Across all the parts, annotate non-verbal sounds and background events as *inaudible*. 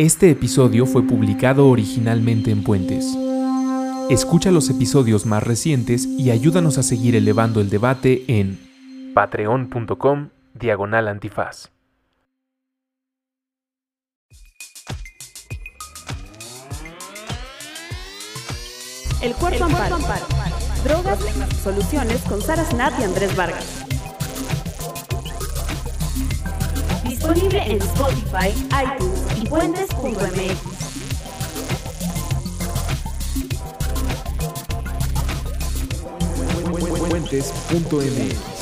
Este episodio fue publicado originalmente en Puentes. Escucha los episodios más recientes y ayúdanos a seguir elevando el debate en patreon.com diagonal antifaz. El cuarto amparo. Drogas, soluciones con Sara Snap y Andrés Vargas. Disponible en Spotify, iTunes y puentes.mx. Puentes.mx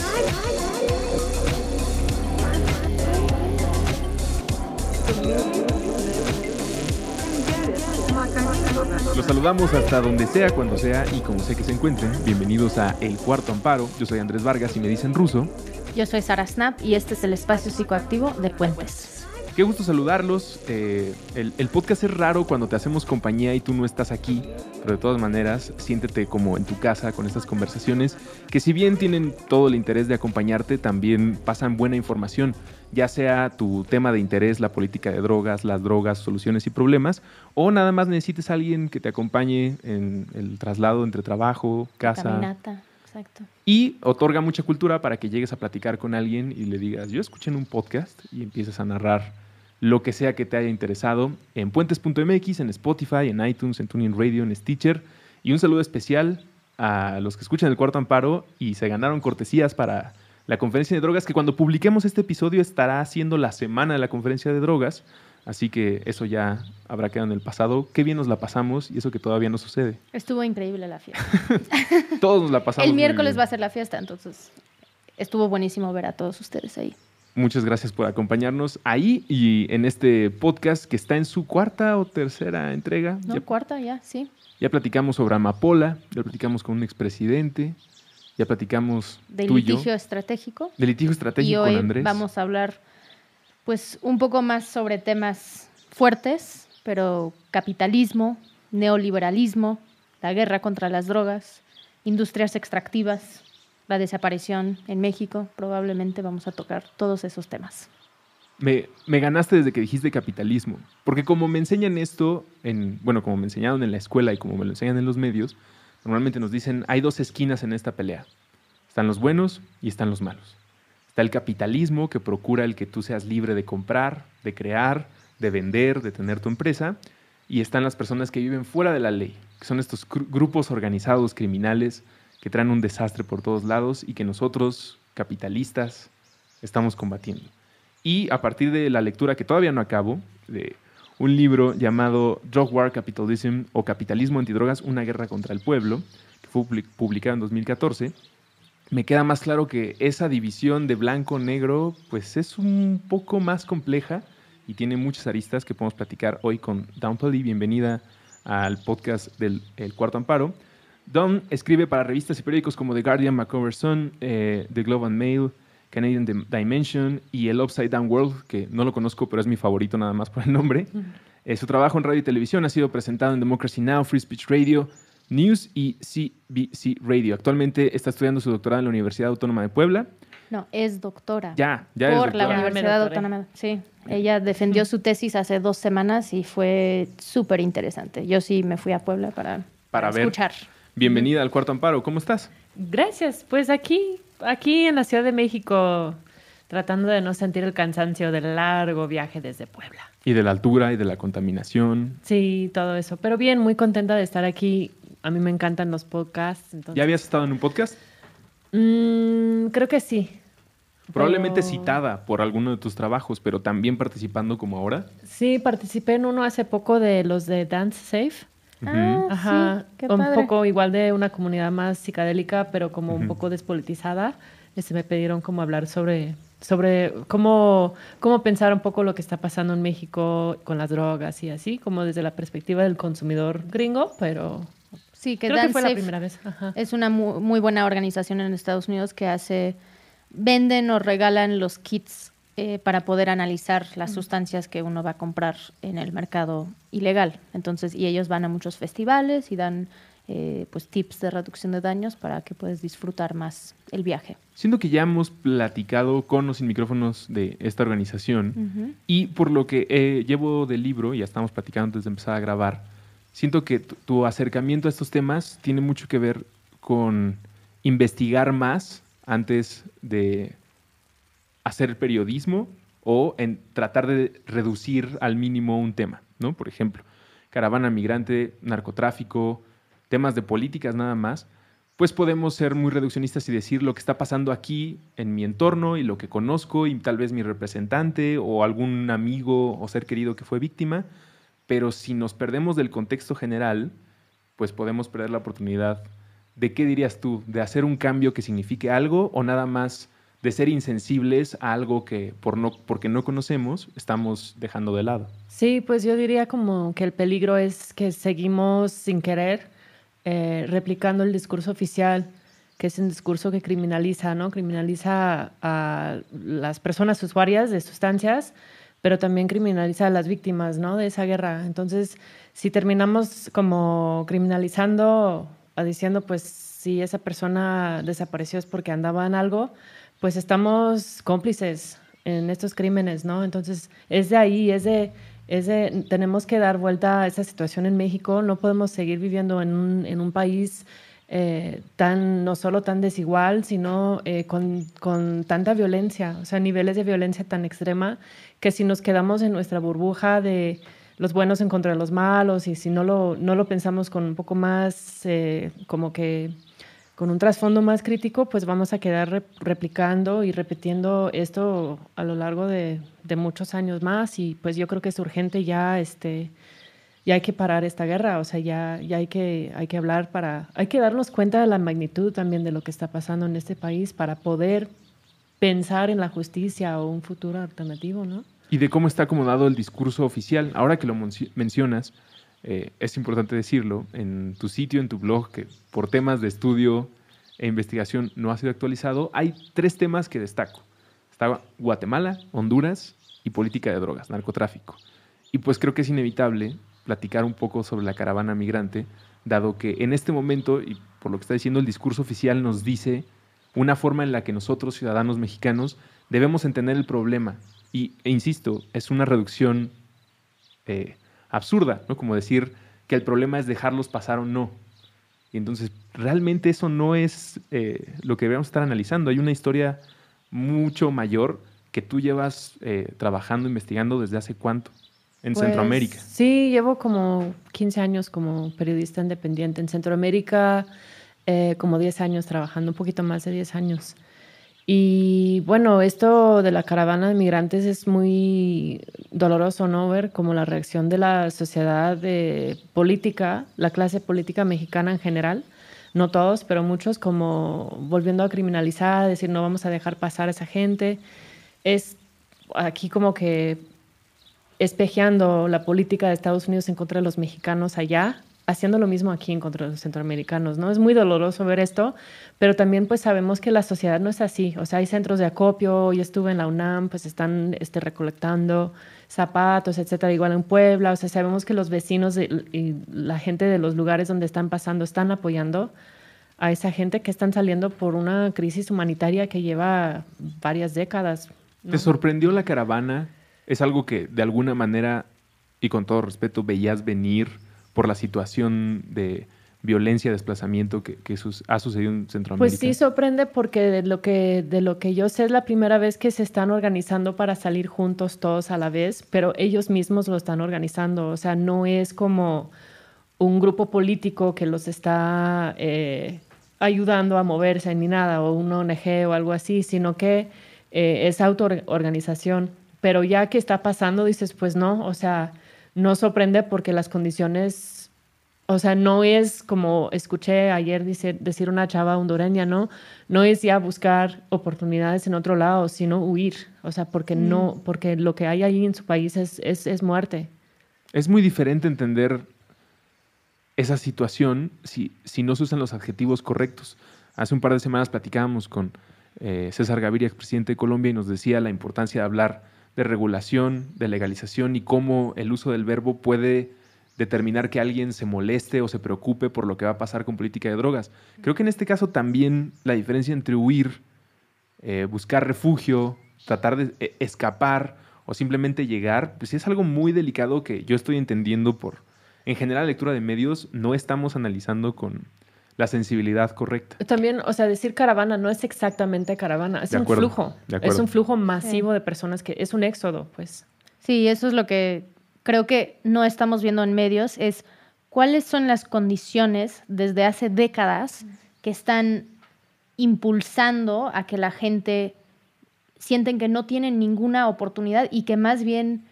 Los saludamos hasta donde sea, cuando sea y como sé que se encuentren. Bienvenidos a El Cuarto Amparo. Yo soy Andrés Vargas y me dicen ruso. Yo soy Sara Snap y este es el espacio psicoactivo de Puentes. Qué gusto saludarlos. Eh, el, el podcast es raro cuando te hacemos compañía y tú no estás aquí, pero de todas maneras, siéntete como en tu casa con estas conversaciones, que si bien tienen todo el interés de acompañarte, también pasan buena información, ya sea tu tema de interés, la política de drogas, las drogas, soluciones y problemas, o nada más necesites a alguien que te acompañe en el traslado entre trabajo, casa. Caminata, exacto. Y otorga mucha cultura para que llegues a platicar con alguien y le digas, yo escuché en un podcast y empiezas a narrar lo que sea que te haya interesado en puentes.mx, en Spotify, en iTunes, en Tuning Radio, en Stitcher. Y un saludo especial a los que escuchan el cuarto amparo y se ganaron cortesías para la conferencia de drogas, que cuando publiquemos este episodio estará siendo la semana de la conferencia de drogas. Así que eso ya habrá quedado en el pasado. Qué bien nos la pasamos y eso que todavía no sucede. Estuvo increíble la fiesta. *laughs* Todos nos la pasamos. el muy miércoles bien. va a ser la fiesta, entonces estuvo buenísimo ver a todos ustedes ahí. Muchas gracias por acompañarnos ahí y en este podcast que está en su cuarta o tercera entrega. ¿No? Ya, Cuarta ya, sí. ya platicamos sobre Amapola, ya platicamos con un expresidente, ya platicamos De tú y yo, litigio estratégico. de litigio Y estratégico hoy con Andrés. vamos a hablar pues un poco más sobre temas fuertes, pero capitalismo, neoliberalismo, la guerra contra las drogas, industrias extractivas, la desaparición en México. Probablemente vamos a tocar todos esos temas. Me, ganaste desde que dijiste capitalismo, porque como me enseñan esto, en, bueno, como me enseñaron en la escuela y como me lo enseñan en los medios, normalmente nos dicen, hay dos esquinas en esta pelea. Están los buenos y están los malos. Está el capitalismo que procura el que tú seas libre de comprar, de crear, de vender, de tener tu empresa. Y están las personas que viven fuera de la ley, que son estos grupos organizados criminales que traen un desastre por todos lados y que nosotros, capitalistas, estamos combatiendo. Y a partir de la lectura que todavía no acabo, de un libro llamado Drug War Capitalism o Capitalismo Antidrogas, una guerra contra el pueblo, que fue public- publicado en 2014, me queda más claro que esa división de blanco-negro pues es un poco más compleja y tiene muchas aristas que podemos platicar hoy con Dawn Pally. Bienvenida al podcast del El Cuarto Amparo. Dawn escribe para revistas y periódicos como The Guardian, Macover Sun, eh, The Globe and Mail, Canadian Dim- Dimension y el Upside Down World, que no lo conozco, pero es mi favorito nada más por el nombre. Eh, su trabajo en radio y televisión ha sido presentado en Democracy Now!, Free Speech Radio, News y CBC Radio. Actualmente está estudiando su doctorado en la Universidad Autónoma de Puebla. No, es doctora. Ya, ya es por la. Universidad. Autónoma. Sí, ella defendió su tesis hace dos semanas y fue súper interesante. Yo sí me fui a Puebla para, escuchar. Bienvenida al Cuarto Amparo. ¿Cómo estás? Gracias. Pues aquí, aquí en la Ciudad de México, tratando de no sentir el cansancio del largo viaje desde Puebla. Y de la altura y de la contaminación. Sí, todo eso. Pero bien, muy contenta de estar aquí. A mí me encantan los podcasts. Entonces, ¿Ya habías estado en un podcast? Mm, creo que sí. Probablemente Pero- citada por alguno de tus trabajos, pero también participando como ahora. Sí, participé en uno hace poco de los de Dance Safe. Ah, Ajá, sí, qué un padre. poco igual de una comunidad más psicadélica, pero como un poco despolitizada. Este, me pidieron como hablar sobre, sobre cómo, cómo pensar un poco lo que está pasando en México con las drogas y así, como desde la perspectiva del consumidor gringo, pero Sí, que creo que Dance fue la Safe primera vez. Ajá. es una mu- muy, buena organización en Estados Unidos que hace, venden o regalan los kits eh, para poder analizar las sustancias que uno va a comprar en el mercado ilegal. Entonces, y ellos van a muchos festivales y dan eh, pues tips de reducción de daños para que puedas disfrutar más el viaje. Siento que ya hemos platicado con los sin micrófonos de esta organización y por lo que eh, llevo del libro, ya estamos platicando antes de empezar a grabar, siento que tu acercamiento a estos temas tiene mucho que ver con investigar más antes de hacer periodismo o en tratar de reducir al mínimo un tema, ¿no? Por ejemplo, caravana migrante, narcotráfico, temas de políticas nada más, pues podemos ser muy reduccionistas y decir lo que está pasando aquí en mi entorno y lo que conozco y tal vez mi representante o algún amigo o ser querido que fue víctima, pero si nos perdemos del contexto general, pues podemos perder la oportunidad de qué dirías tú, de hacer un cambio que signifique algo o nada más de ser insensibles a algo que por no, porque no conocemos estamos dejando de lado. Sí, pues yo diría como que el peligro es que seguimos sin querer eh, replicando el discurso oficial, que es un discurso que criminaliza, ¿no? Criminaliza a las personas usuarias de sustancias, pero también criminaliza a las víctimas, ¿no? De esa guerra. Entonces, si terminamos como criminalizando, diciendo, pues, si esa persona desapareció es porque andaba en algo, pues estamos cómplices en estos crímenes, ¿no? Entonces, es de ahí, es de, es de, tenemos que dar vuelta a esa situación en México, no podemos seguir viviendo en un, en un país eh, tan, no solo tan desigual, sino eh, con, con, tanta violencia, o sea, niveles de violencia tan extrema, que si nos quedamos en nuestra burbuja de los buenos en contra de los malos y si no lo, no lo pensamos con un poco más eh, como que con un trasfondo más crítico, pues vamos a quedar replicando y repitiendo esto a lo largo de, muchos años más y pues yo creo que es urgente ya, este, ya hay que parar esta guerra, o sea, ya, ya hay, que, hay que hablar para, hay que darnos cuenta de la magnitud también de lo que está pasando en este país para poder pensar en la justicia o un futuro alternativo, ¿no? Y de cómo está acomodado el discurso oficial. Ahora que lo mencionas, eh, es importante decirlo, en tu sitio, en tu blog, que por temas de estudio e investigación no ha sido actualizado, hay tres temas que destaco. Está Guatemala, Honduras y política de drogas, narcotráfico. Y pues creo que es inevitable platicar un poco sobre la caravana migrante, dado que en este momento, y por lo que está diciendo el discurso oficial, nos dice una forma en la que nosotros, ciudadanos mexicanos, debemos entender el problema. Y, e insisto, es una reducción eh, absurda, ¿no? Como decir que el problema es dejarlos pasar o no. Y entonces, realmente eso no es eh, lo que debemos estar analizando. Hay una historia mucho mayor que tú llevas eh, trabajando, investigando desde hace cuánto en pues, Centroamérica. Sí, llevo como 15 años como periodista independiente en Centroamérica, eh, como 10 años trabajando, un poquito más de 10 años. Y bueno, esto de la caravana de migrantes es muy doloroso, ¿no? Ver como la reacción de la sociedad de política, la clase política mexicana en general, no todos, pero muchos, como volviendo a criminalizar, decir no vamos a dejar pasar a esa gente. Es aquí como que espejeando la política de Estados Unidos en contra de los mexicanos allá, haciendo lo mismo aquí en contra de los centroamericanos, ¿no? Es muy doloroso ver esto, pero también pues sabemos que la sociedad no es así, o sea, hay centros de acopio, yo estuve en la UNAM, pues están este, recolectando zapatos, etcétera, igual en Puebla, o sea, sabemos que los vecinos y la gente de los lugares donde están pasando están apoyando a esa gente que están saliendo por una crisis humanitaria que lleva varias décadas. ¿Te sorprendió la caravana? ¿Es algo que de alguna manera, y con todo respeto, veías venir? por la situación de violencia, desplazamiento que, ha sucedido en Centroamérica? Pues sí, sorprende porque de lo, que, de lo que yo sé es la primera vez que se están organizando para salir juntos todos a la vez, pero ellos mismos lo están organizando, o sea, no es como un grupo político que los está eh, ayudando a moverse ni nada, o un ONG o algo así, sino que eh, es autoorganización. Pero ya que está pasando, dices, pues no, o sea, no sorprende porque las condiciones, o sea, no es como escuché ayer decir una chava hondureña, ¿no? No es ya buscar oportunidades en otro lado, sino huir, o sea, porque no, mm. porque lo que hay ahí en su país es, es, muerte. Es muy diferente entender esa situación si, si no se usan los adjetivos correctos. Hace un par de semanas platicábamos con eh, César Gaviria, expresidente de Colombia, y nos decía la importancia de hablar de regulación, de legalización y cómo el uso del verbo puede determinar que alguien se moleste o se preocupe por lo que va a pasar con política de drogas. Creo que en este caso también la diferencia entre huir, eh, buscar refugio, tratar de eh, escapar o simplemente llegar, pues es algo muy delicado que yo estoy entendiendo por, en general, lectura de medios, no estamos analizando con la sensibilidad correcta. También, o sea, decir caravana no es exactamente caravana, es De un acuerdo, flujo. Es un flujo masivo de personas que es un éxodo, pues. Sí, eso es lo que creo que no estamos viendo en medios, es cuáles son las condiciones desde hace décadas que están impulsando a que la gente sienten que no tienen ninguna oportunidad y que más bien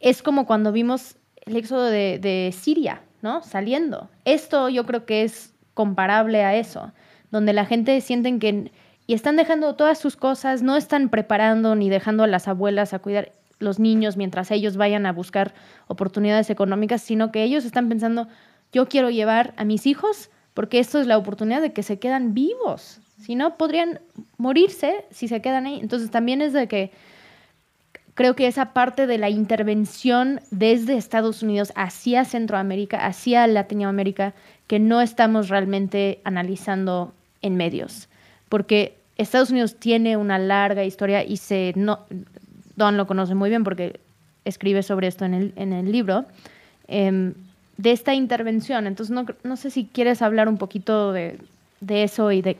es como cuando vimos el éxodo de, de Siria, ¿no? Saliendo. Esto yo creo que es comparable a eso, donde la gente sienten que y están dejando todas sus cosas, no están preparando ni dejando a las abuelas a cuidar los niños mientras ellos vayan a buscar oportunidades económicas, sino que ellos están pensando, yo quiero llevar a mis hijos porque esto es la oportunidad de que se quedan vivos. Si no, podrían morirse si se quedan ahí. Entonces también es de que creo que esa parte de la intervención desde Estados Unidos hacia Centroamérica, hacia Latinoamérica, que no estamos realmente analizando en medios. Porque Estados Unidos tiene una larga historia y se no Don lo conoce muy bien porque escribe sobre esto en el, en el libro, em, de esta intervención. Entonces, no, no sé si quieres hablar un poquito de, de eso y de,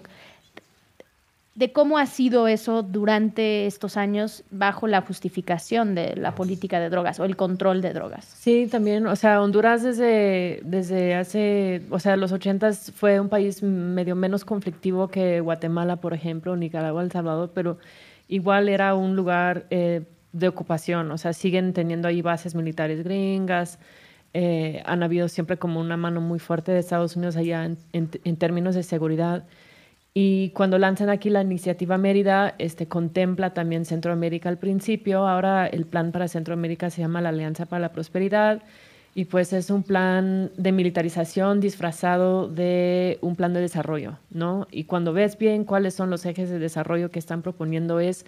de cómo ha sido eso durante estos años bajo la justificación de la política de drogas o el control de drogas. Sí, también, o sea, Honduras desde, desde hace, o sea, los ochentas fue un país medio menos conflictivo que Guatemala, por ejemplo, Nicaragua, El Salvador, pero igual era un lugar eh, de ocupación, o sea, siguen teniendo ahí bases militares gringas, eh, han habido siempre como una mano muy fuerte de Estados Unidos allá en, en, en términos de seguridad. Y cuando lanzan aquí la iniciativa Mérida, este, contempla también Centroamérica al principio. Ahora el plan para Centroamérica se llama la Alianza para la Prosperidad y pues es un plan de militarización disfrazado de un plan de desarrollo, ¿no? Y cuando ves bien cuáles son los ejes de desarrollo que están proponiendo es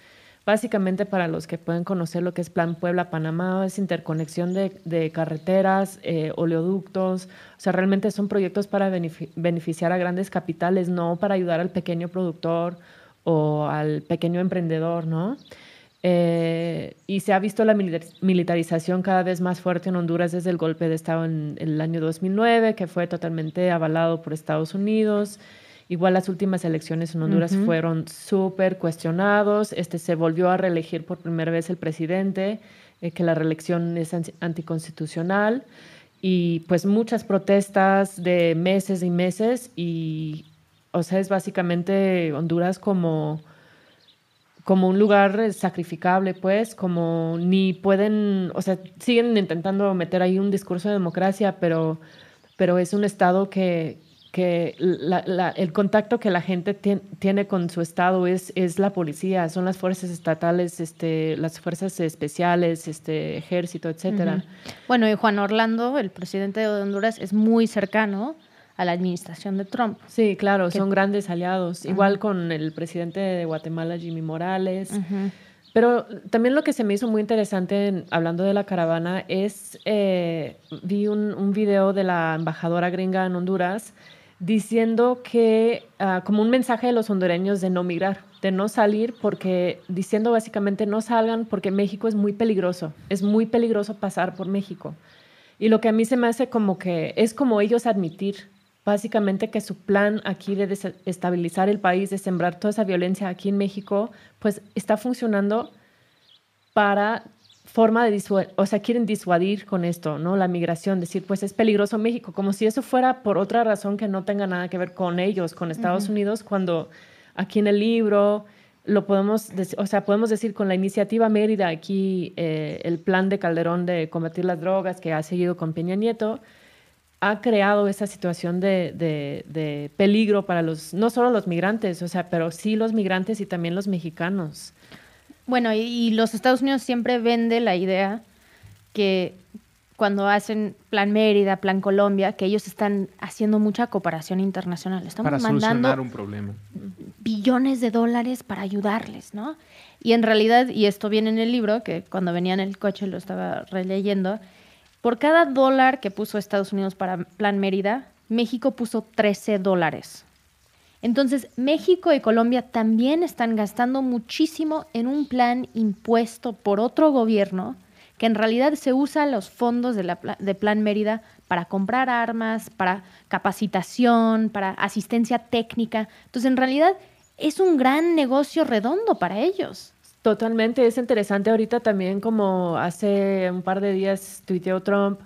básicamente para los que pueden conocer lo que es Plan Puebla-Panamá, es interconexión de, carreteras, eh, oleoductos, o sea, realmente son proyectos para benefi beneficiar a grandes capitales, no para ayudar al pequeño productor o al pequeño emprendedor, ¿no? Eh, y se ha visto la militarización cada vez más fuerte en Honduras desde el golpe de Estado en, en el año 2009, que fue totalmente avalado por Estados Unidos. Igual las últimas elecciones en Honduras uh -huh. fueron súper cuestionados. Este, se volvió a reelegir por primera vez el presidente, eh, que la reelección es anticonstitucional. Y pues muchas protestas de meses y meses. Y, o sea, es básicamente Honduras como como un lugar sacrificable, pues, como ni pueden, o sea, siguen intentando meter ahí un discurso de democracia, pero, pero es un estado que, que la, la, el contacto que la gente tien, tiene con su estado es, es la policía, son las fuerzas estatales, este, las fuerzas especiales, este, ejército, etcétera. Uh -huh. Bueno, y Juan Orlando, el presidente de Honduras, es muy cercano a la administración de Trump. Sí, claro, que, son grandes aliados. Uh -huh. Igual con el presidente de Guatemala, Jimmy Morales. Uh -huh. Pero también lo que se me hizo muy interesante en, hablando de la caravana es, eh, vi un, un, video de la embajadora gringa en Honduras diciendo que, uh, como un mensaje de los hondureños de no migrar, de no salir, porque diciendo básicamente no salgan porque México es muy peligroso, es muy peligroso pasar por México. Y lo que a mí se me hace como que es como ellos admitir básicamente que su plan aquí de desestabilizar el país, de sembrar toda esa violencia aquí en México, pues está funcionando para forma de disuadir, o sea, quieren disuadir con esto, ¿no? La migración, decir, pues es peligroso México, como si eso fuera por otra razón que no tenga nada que ver con ellos, con Estados uh -huh. Unidos, cuando aquí en el libro lo podemos, o sea, podemos decir con la iniciativa Mérida, aquí eh, el plan de Calderón de combatir las drogas que ha seguido con Peña Nieto, ha creado esa situación de, de, de, peligro para los, no solo los migrantes, o sea, pero sí los migrantes y también los mexicanos. Bueno, y, y los Estados Unidos siempre vende la idea que cuando hacen Plan Mérida, Plan Colombia, que ellos están haciendo mucha cooperación internacional. Estamos para mandando un problema. billones de dólares para ayudarles, ¿no? Y en realidad, y esto viene en el libro, que cuando venía en el coche lo estaba releyendo, Por cada dólar que puso Estados Unidos para Plan Mérida, México puso 13 dólares. Entonces, México y Colombia también están gastando muchísimo en un plan impuesto por otro gobierno que en realidad se usa los fondos de, la, de Plan Mérida para comprar armas, para capacitación, para asistencia técnica. Entonces, en realidad es un gran negocio redondo para ellos. Totalmente, es interesante ahorita también como hace un par de días tuiteó Trump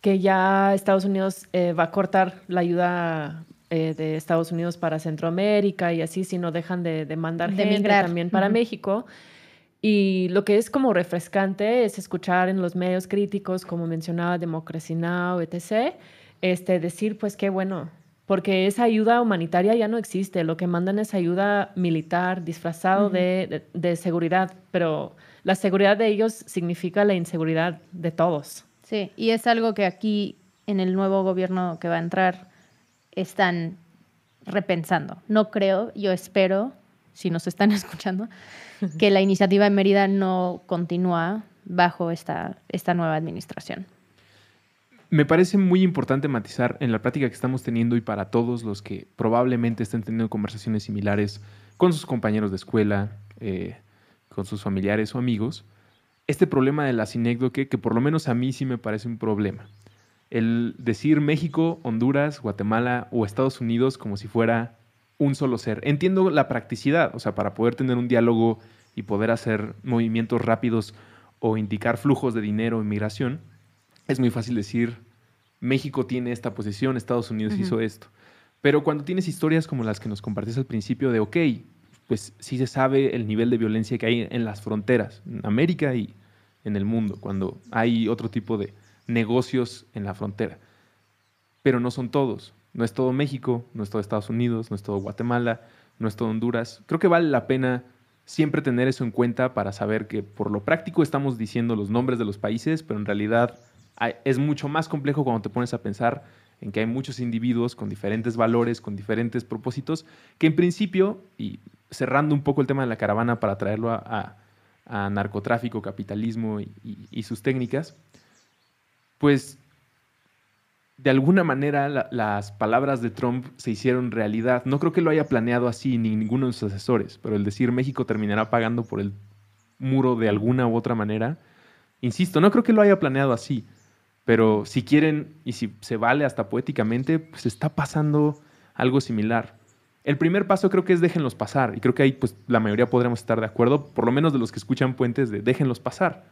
que ya Estados Unidos eh, va a cortar la ayuda eh, de Estados Unidos para Centroamérica y así si no dejan de, mandar gente también para México. Y lo que es como refrescante es escuchar en los medios críticos, como mencionaba Democracy Now, etc., este, decir pues qué bueno, porque esa ayuda humanitaria ya no existe, lo que mandan es ayuda militar disfrazado de, seguridad, pero la seguridad de ellos significa la inseguridad de todos. Sí, y es algo que aquí en el nuevo gobierno que va a entrar están repensando. No creo, yo espero, si nos están *laughs* escuchando, que la iniciativa en Mérida no continúa bajo esta, esta nueva administración. Me parece muy importante matizar en la práctica que estamos teniendo y para todos los que probablemente estén teniendo conversaciones similares con sus compañeros de escuela, eh, con sus familiares o amigos, este problema de la sinécdoque, que por lo menos a mí sí me parece un problema. El decir México, Honduras, Guatemala o Estados Unidos como si fuera un solo ser. Entiendo la practicidad, o sea, para poder tener un diálogo y poder hacer movimientos rápidos o indicar flujos de dinero o inmigración, es muy fácil decir, México tiene esta posición, Estados Unidos hizo esto. Pero cuando tienes historias como las que nos compartiste al principio de, ok, pues sí se sabe el nivel de violencia que hay en las fronteras, en América y en el mundo, cuando hay otro tipo de negocios en la frontera. Pero no son todos. No es todo México, no es todo Estados Unidos, no es todo Guatemala, no es todo Honduras. Creo que vale la pena siempre tener eso en cuenta para saber que por lo práctico estamos diciendo los nombres de los países, pero en realidad es mucho más complejo cuando te pones a pensar en que hay muchos individuos con diferentes valores, con diferentes propósitos, que en principio, y cerrando un poco el tema de la caravana para traerlo a, narcotráfico, capitalismo y, sus técnicas, pues de alguna manera las palabras de Trump se hicieron realidad. No creo que lo haya planeado así ni ninguno de sus asesores, pero el decir México terminará pagando por el muro de alguna u otra manera, insisto, no creo que lo haya planeado así. Pero si quieren y si se vale hasta poéticamente, pues está pasando algo similar. El primer paso creo que es déjenlos pasar. Y creo que ahí pues la mayoría podremos estar de acuerdo, por lo menos de los que escuchan puentes, de déjenlos pasar.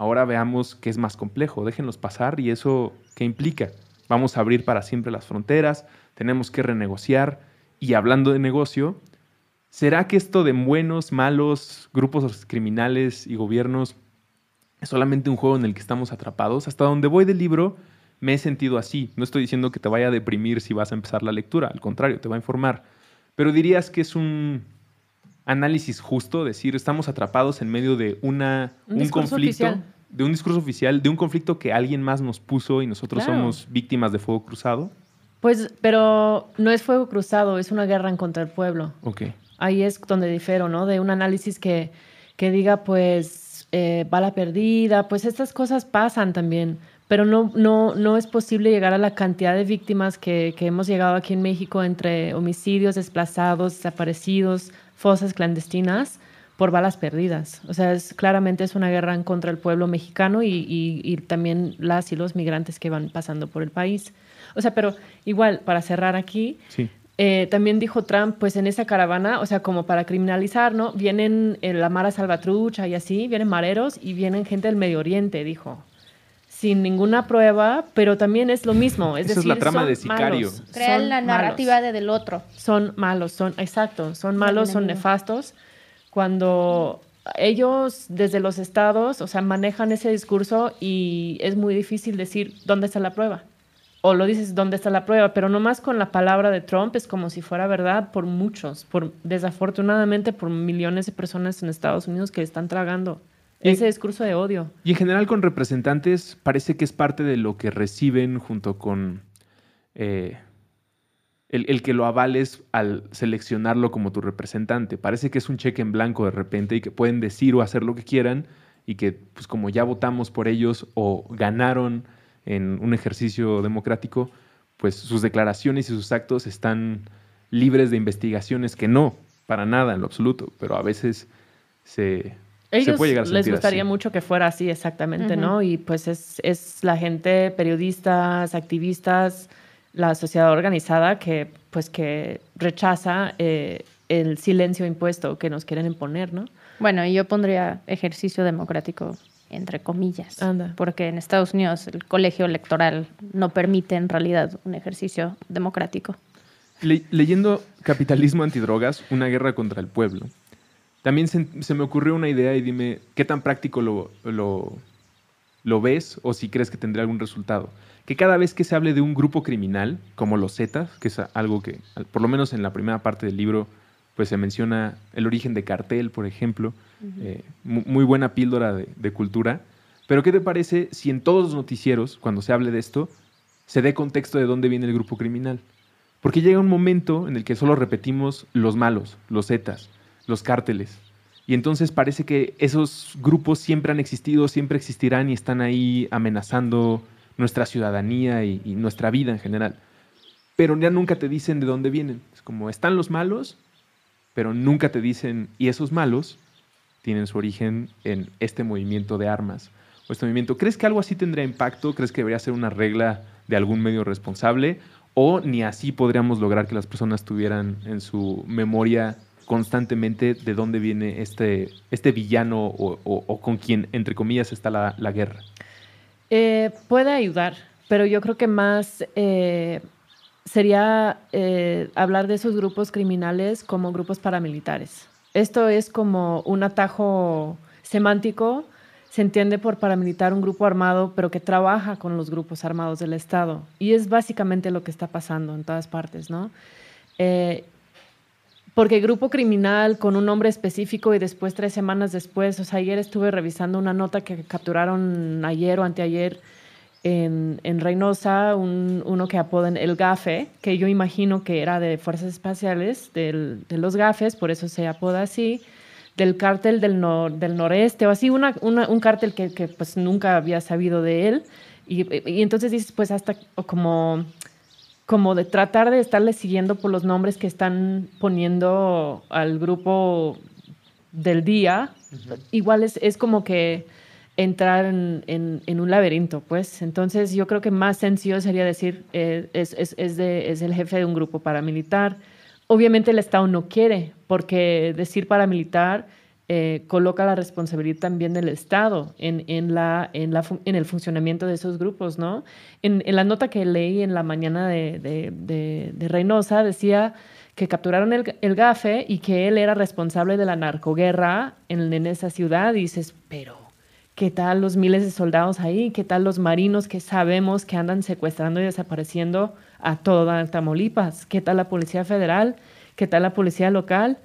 Ahora veamos qué es más complejo, déjenlos pasar y eso qué implica. Vamos a abrir para siempre las fronteras, tenemos que renegociar. Y hablando de negocio, ¿será que esto de buenos, malos, grupos criminales y gobiernos es solamente un juego en el que estamos atrapados. Hasta donde voy del libro me he sentido así. No estoy diciendo que te vaya a deprimir si vas a empezar la lectura, al contrario, te va a informar. Pero dirías que es un análisis justo decir, estamos atrapados en medio de una, un, conflicto, de un discurso oficial, de un conflicto que alguien más nos puso y nosotros somos víctimas de fuego cruzado. Pues, pero no es fuego cruzado, es una guerra en contra el pueblo. Ok. Ahí es donde difiero, ¿no? De un análisis que, que diga, pues, eh, bala perdida, pues estas cosas pasan también, pero no, no, no es posible llegar a la cantidad de víctimas que, que hemos llegado aquí en México entre homicidios, desplazados, desaparecidos, fosas clandestinas por balas perdidas. O sea, es, claramente es una guerra en contra del pueblo mexicano y, y, también las y los migrantes que van pasando por el país. O sea, pero igual, para cerrar aquí, sí. Eh, también dijo Trump, pues en esa caravana, o sea, como para criminalizar, ¿no? Vienen la Mara Salvatrucha y así, vienen mareros y vienen gente del Medio Oriente, dijo. Sin ninguna prueba, pero también es lo mismo. Es Esa es la trama de sicario. Crean la narrativa de del otro. Son malos, son, exacto, son malos, son nefastos. Cuando ellos desde los estados, o sea, manejan ese discurso y es muy difícil decir dónde está la prueba o lo dices dónde está la prueba, pero no más con la palabra de Trump es como si fuera verdad por muchos, por desafortunadamente por millones de personas en Estados Unidos que están tragando ese discurso de odio. Y en general con representantes parece que es parte de lo que reciben junto con eh, el, el, que lo avales al seleccionarlo como tu representante. Parece que es un cheque en blanco de repente y que pueden decir o hacer lo que quieran y que pues como ya votamos por ellos o ganaron en un ejercicio democrático, pues sus declaraciones y sus actos están libres de investigaciones que no, para nada en lo absoluto, pero a veces se, ellos puede llegar a les gustaría así. mucho que fuera así exactamente. ¿no? Y pues es, es la gente, periodistas, activistas, la sociedad organizada que pues que rechaza eh, el silencio impuesto que nos quieren imponer, ¿no? Bueno, y yo pondría ejercicio democrático entre comillas, Anda. porque en Estados Unidos el colegio electoral no permite en realidad un ejercicio democrático. Le- leyendo Capitalismo antidrogas, una guerra contra el pueblo, también se, se me ocurrió una idea y dime qué tan práctico lo, lo, lo ves o si crees que tendría algún resultado. Que cada vez que se hable de un grupo criminal, como los Zetas, que es algo que, por lo menos en la primera parte del libro, pues se menciona el origen de cartel, por ejemplo, eh, mu- muy buena píldora de, de cultura. Pero ¿qué te parece si en todos los noticieros, cuando se hable de esto, se dé contexto de dónde viene el grupo criminal? Porque llega un momento en el que solo repetimos los malos, los zetas, los cárteles. Y entonces parece que esos grupos siempre han existido, siempre existirán y están ahí amenazando nuestra ciudadanía y, nuestra vida en general. Pero ya nunca te dicen de dónde vienen. Es como están los malos, pero nunca te dicen, y esos malos tienen su origen en este movimiento de armas o este movimiento. ¿Crees que algo así tendría impacto? ¿Crees que debería ser una regla de algún medio responsable? ¿O ni así podríamos lograr que las personas tuvieran en su memoria constantemente de dónde viene este, este villano o, con quien, entre comillas, está la, la guerra? Eh, puede ayudar, pero yo creo que más eh, sería eh, hablar de esos grupos criminales como grupos paramilitares. Esto es como un atajo semántico. Se entiende por paramilitar un grupo armado, pero que trabaja con los grupos armados del Estado. Y es básicamente lo que está pasando en todas partes, ¿no? Porque grupo criminal con un nombre específico y después tres semanas después, o sea, ayer estuve revisando una nota que capturaron ayer o anteayer en, en Reynosa, un- uno que apodan el GAFE, que yo imagino que era de Fuerzas Espaciales, del- de los GAFES, por eso se apoda así, del cártel del, nor- del noreste, o así, una, un cártel que, que, pues nunca había sabido de él. Y, y entonces dices, pues hasta como como de tratar de estarle siguiendo por los nombres que están poniendo al grupo del día, igual es, es como que entrar en, en- en un laberinto, pues. Entonces yo creo que más sencillo sería decir, eh, es, es- es de- es el jefe de un grupo paramilitar. Obviamente el Estado no quiere, porque decir paramilitar eh, coloca la responsabilidad también del Estado en, en, la, en, la, en el funcionamiento de esos grupos, ¿no? En, la nota que leí en la mañana de- de Reynosa decía que capturaron el, el GAFE y que él era responsable de la narcoguerra en, en esa ciudad. Y dices, pero, ¿qué tal los miles de soldados ahí? ¿Qué tal los marinos que sabemos que andan secuestrando y desapareciendo a toda Tamaulipas? ¿Qué tal la Policía Federal? ¿Qué tal la Policía Local?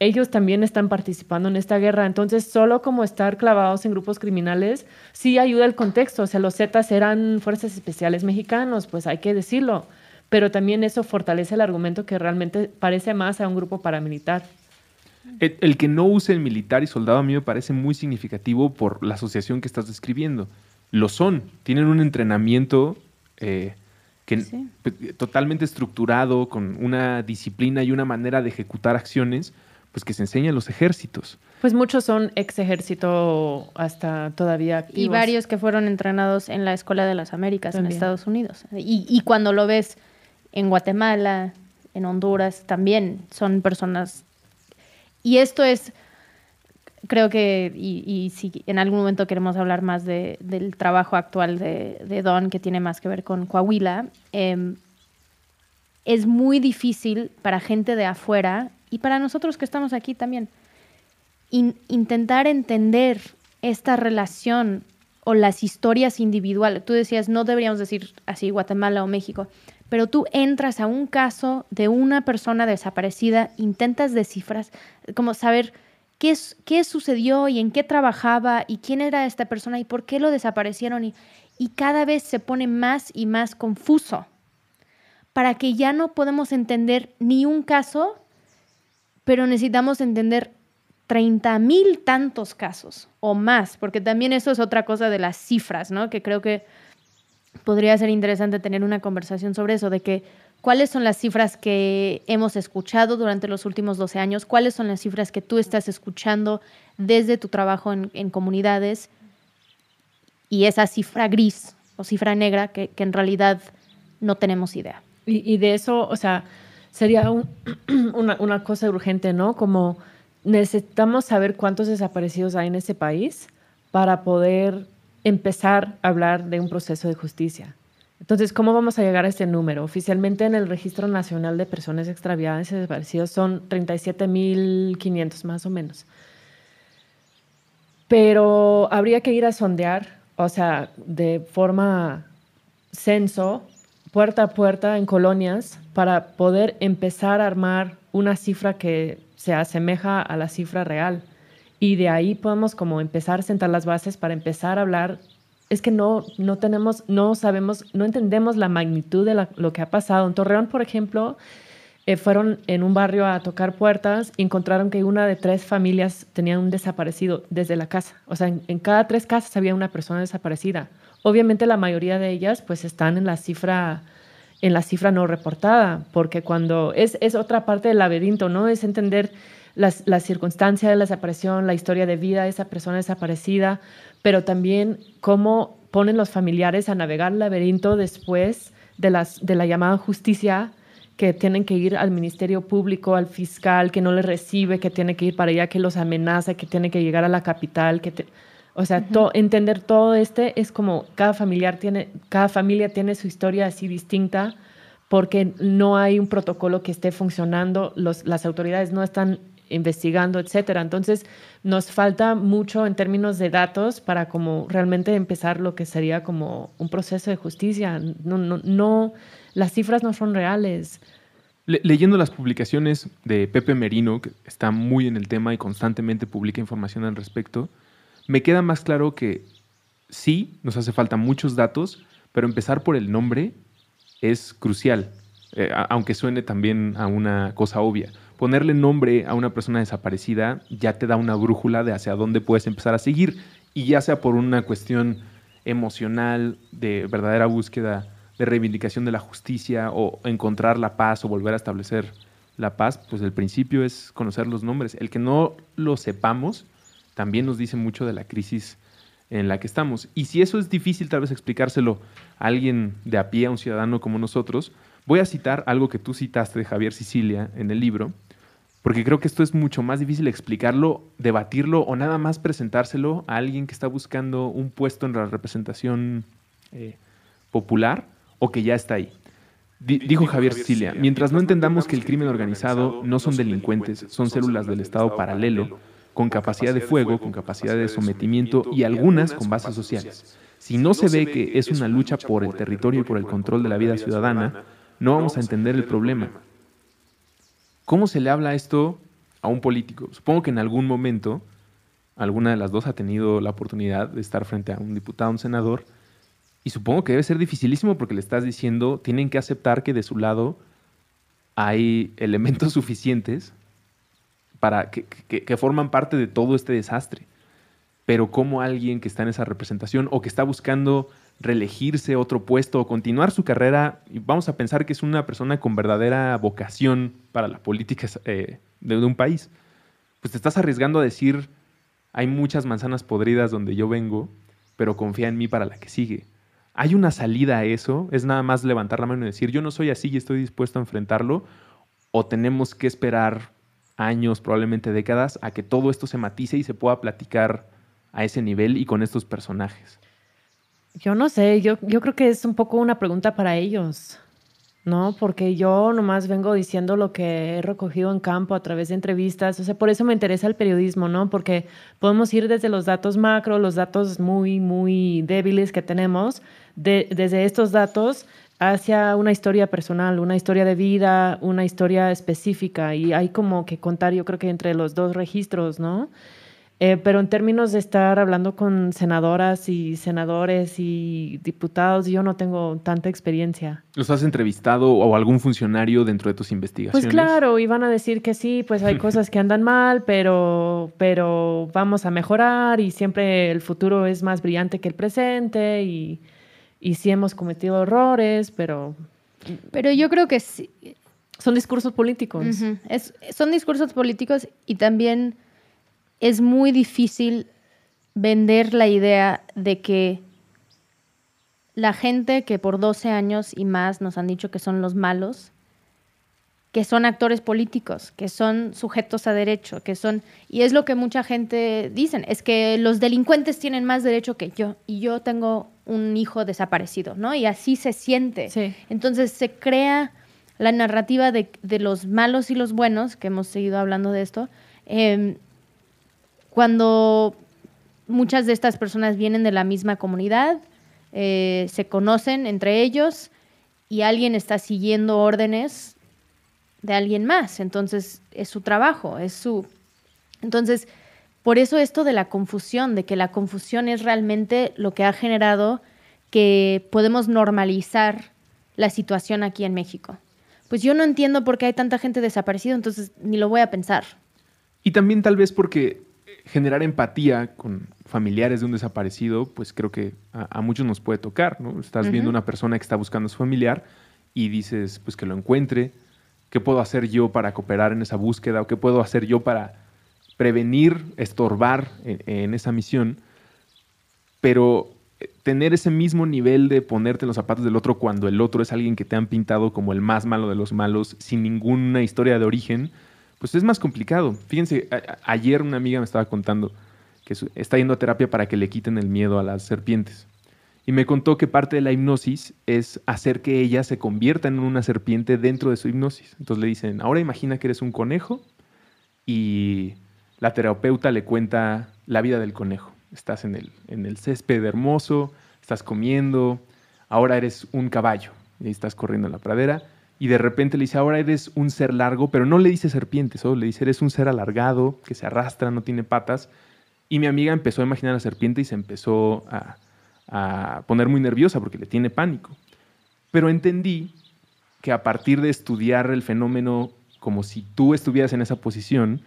Ellos también están participando en esta guerra. Entonces, solo como estar clavados en grupos criminales, sí ayuda el contexto. O sea, los Zetas eran fuerzas especiales mexicanos, pues hay que decirlo. Pero también eso fortalece el argumento que realmente parece más a un grupo paramilitar. El, el que no use el militar y soldado a mí me parece muy significativo por la asociación que estás describiendo. Lo son, tienen un entrenamiento eh, que, Sí. totalmente estructurado, con una disciplina y una manera de ejecutar acciones, pues que se enseña en los ejércitos. Pues muchos son ex ejército hasta todavía activos. Y varios que fueron entrenados en la Escuela de las Américas También. en Estados Unidos. Y, y cuando lo ves en Guatemala, en Honduras, también son personas. Y esto es, creo que, y, y si en algún momento queremos hablar más de- del trabajo actual de, de Don, que tiene más que ver con Coahuila, em, es muy difícil para gente de afuera y para nosotros que estamos aquí también in- intentar entender esta relación o las historias individuales. Tú decías, no deberíamos decir así Guatemala o México, pero tú entras a un caso de una persona desaparecida, intentas descifrar, como saber qué, qué sucedió y en qué trabajaba y quién era esta persona y por qué lo desaparecieron y, y cada vez se pone más y más confuso para que ya no podemos entender ni un caso, pero necesitamos entender 30 mil tantos casos o más, porque también eso es otra cosa de las cifras, ¿no? Que creo que podría ser interesante tener una conversación sobre eso, de que cuáles son las cifras que hemos escuchado durante los últimos 12 años, cuáles son las cifras que tú estás escuchando desde tu trabajo en, comunidades y esa cifra gris o cifra negra que, en realidad no tenemos idea. Y, de eso, o sea, sería *clears throat* una, cosa urgente, ¿no? Como necesitamos saber cuántos desaparecidos hay en ese país para poder empezar a hablar de un proceso de justicia. Entonces, ¿cómo vamos a llegar a este número? Oficialmente en el Registro Nacional de Personas Extraviadas y Desaparecidas son 37.500 más o menos. Pero habría que ir a sondear, o sea, de forma censo, puerta a puerta en colonias, para poder empezar a armar una cifra que se asemeja a la cifra real. Y de ahí podemos como empezar a sentar las bases para empezar a hablar. Es que no, no tenemos, no sabemos, no entendemos la magnitud de lo que ha pasado. En Torreón, por ejemplo, eh, fueron en un barrio a tocar puertas y encontraron que una de tres familias tenía un desaparecido desde la casa. O sea, en, cada tres casas había una persona desaparecida. Obviamente la mayoría de ellas pues están en la cifra en la cifra no reportada, porque cuando es, es otra parte del laberinto, ¿no? Es entender las, la circunstancia de la desaparición, la historia de vida de esa persona desaparecida, pero también cómo ponen los familiares a navegar el laberinto después de, las, de la llamada justicia, que tienen que ir al Ministerio Público, al fiscal, que no les recibe, que tiene que ir para allá, que los amenaza, que tiene que llegar a la capital, que o sea, entender todo este es como cada familiar tiene, cada familia tiene su historia así distinta porque no hay un protocolo que esté funcionando, los, las autoridades no están investigando, etcétera. Entonces, nos falta mucho en términos de datos para como realmente empezar lo que sería como un proceso de justicia. No, no, no las cifras no son reales. leyendo las publicaciones de Pepe Merino, que está muy en el tema y constantemente publica información al respecto, me queda más claro que sí, nos hace falta muchos datos, pero empezar por el nombre es crucial, eh, aunque suene también a una cosa obvia. Ponerle nombre a una persona desaparecida ya te da una brújula de hacia dónde puedes empezar a seguir, y ya sea por una cuestión emocional, de verdadera búsqueda, de reivindicación de la justicia, o encontrar la paz o volver a establecer la paz, pues el principio es conocer los nombres. El que no lo sepamos también nos dice mucho de la crisis en la que estamos. Y si eso es difícil tal vez explicárselo a alguien de a pie, a un ciudadano como nosotros, voy a citar algo que tú citaste de Javier Sicilia en el libro, porque creo que esto es mucho más difícil explicarlo, debatirlo o nada más presentárselo a alguien que está buscando un puesto en la representación eh, popular o que ya está ahí. dijo Javier Sicilia, mientras no entendamos que el crimen organizado no son delincuentes, son células del Estado paralelo, con capacidad de fuego, con capacidad de sometimiento y algunas con bases sociales. Si no se ve que es una lucha por el territorio y por el control de la vida ciudadana, no vamos a entender el problema. ¿Cómo se le habla esto a un político? Supongo que en algún momento alguna de las dos ha tenido la oportunidad de estar frente a un diputado, un senador, y supongo que debe ser dificilísimo porque le estás diciendo, tienen que aceptar que de su lado hay elementos *laughs* suficientes que, forman parte de todo este desastre. Pero como alguien que está en esa representación o que está buscando reelegirse otro puesto o continuar su carrera, vamos a pensar que es una persona con verdadera vocación para la política eh, de, de un país, pues te estás arriesgando a decir, hay muchas manzanas podridas donde yo vengo, pero confía en mí para la que sigue. ¿Hay una salida a eso? ¿Es nada más levantar la mano y decir, yo no soy así y estoy dispuesto a enfrentarlo? ¿O tenemos que esperar años, probablemente décadas, a que todo esto se matice y se pueda platicar a ese nivel y con estos personajes? Yo no sé, yo, yo creo que es un poco una pregunta para ellos, ¿no? Porque yo nomás vengo diciendo lo que he recogido en campo a través de entrevistas, o sea, por eso me interesa el periodismo, ¿no? Porque podemos ir desde los datos macro, los datos muy, muy débiles que tenemos, de, desde estos datos hacia una historia personal, una historia de vida, una historia específica y hay como que contar yo creo que entre los dos registros, ¿no? Eh, pero en términos de estar hablando con senadoras y senadores y diputados, yo no tengo tanta experiencia. ¿Los has entrevistado o algún funcionario dentro de tus investigaciones? Pues claro, iban a decir que sí, pues hay *laughs* cosas que andan mal, pero, pero vamos a mejorar y siempre el futuro es más brillante que el presente y y sí hemos cometido errores, pero Pero yo creo que sí, son discursos políticos. Es- son discursos políticos y también es muy difícil vender la idea de que la gente que por 12 años y más nos han dicho que son los malos, que son actores políticos, que son sujetos a derecho, que son... Y es lo que mucha gente dicen, es que los delincuentes tienen más derecho que yo y yo tengo un hijo desaparecido, ¿no? Y así se siente. Sí. Entonces se crea la narrativa de, de los malos y los buenos, que hemos seguido hablando de esto, em, cuando muchas de estas personas vienen de la misma comunidad, eh, se conocen entre ellos y alguien está siguiendo órdenes de alguien más. Entonces es su trabajo, es su... Entonces, por eso esto de la confusión, de que la confusión es realmente lo que ha generado que podemos normalizar la situación aquí en México. Pues yo no entiendo por qué hay tanta gente desaparecida, entonces ni lo voy a pensar. Y también tal vez porque generar empatía con familiares de un desaparecido, pues creo que a, a muchos nos puede tocar, ¿no? Estás viendo una persona que está buscando a su familiar y dices, pues que lo encuentre, ¿qué puedo hacer yo para cooperar en esa búsqueda o qué puedo hacer yo para prevenir, estorbar en, esa misión? Pero eh, tener ese mismo nivel de ponerte en los zapatos del otro cuando el otro es alguien que te han pintado como el más malo de los malos sin ninguna historia de origen, pues es más complicado. Fíjense, ayer una amiga me estaba contando que está yendo a terapia para que le quiten el miedo a las serpientes. Y me contó que parte de la hipnosis es hacer que ella se convierta en una serpiente dentro de su hipnosis. Entonces le dicen, ahora imagina que eres un conejo y la terapeuta le cuenta la vida del conejo. Estás en el, en el césped hermoso, estás comiendo, ahora eres un caballo y estás corriendo en la pradera y de repente le dice, ahora eres un ser largo, pero no le dice serpiente, solo le dice, eres un ser alargado, que se arrastra, no tiene patas. Y mi amiga empezó a imaginar a la serpiente y se empezó a, a poner muy nerviosa porque le tiene pánico. Pero entendí que a partir de estudiar el fenómeno como si tú estuvieras en esa posición,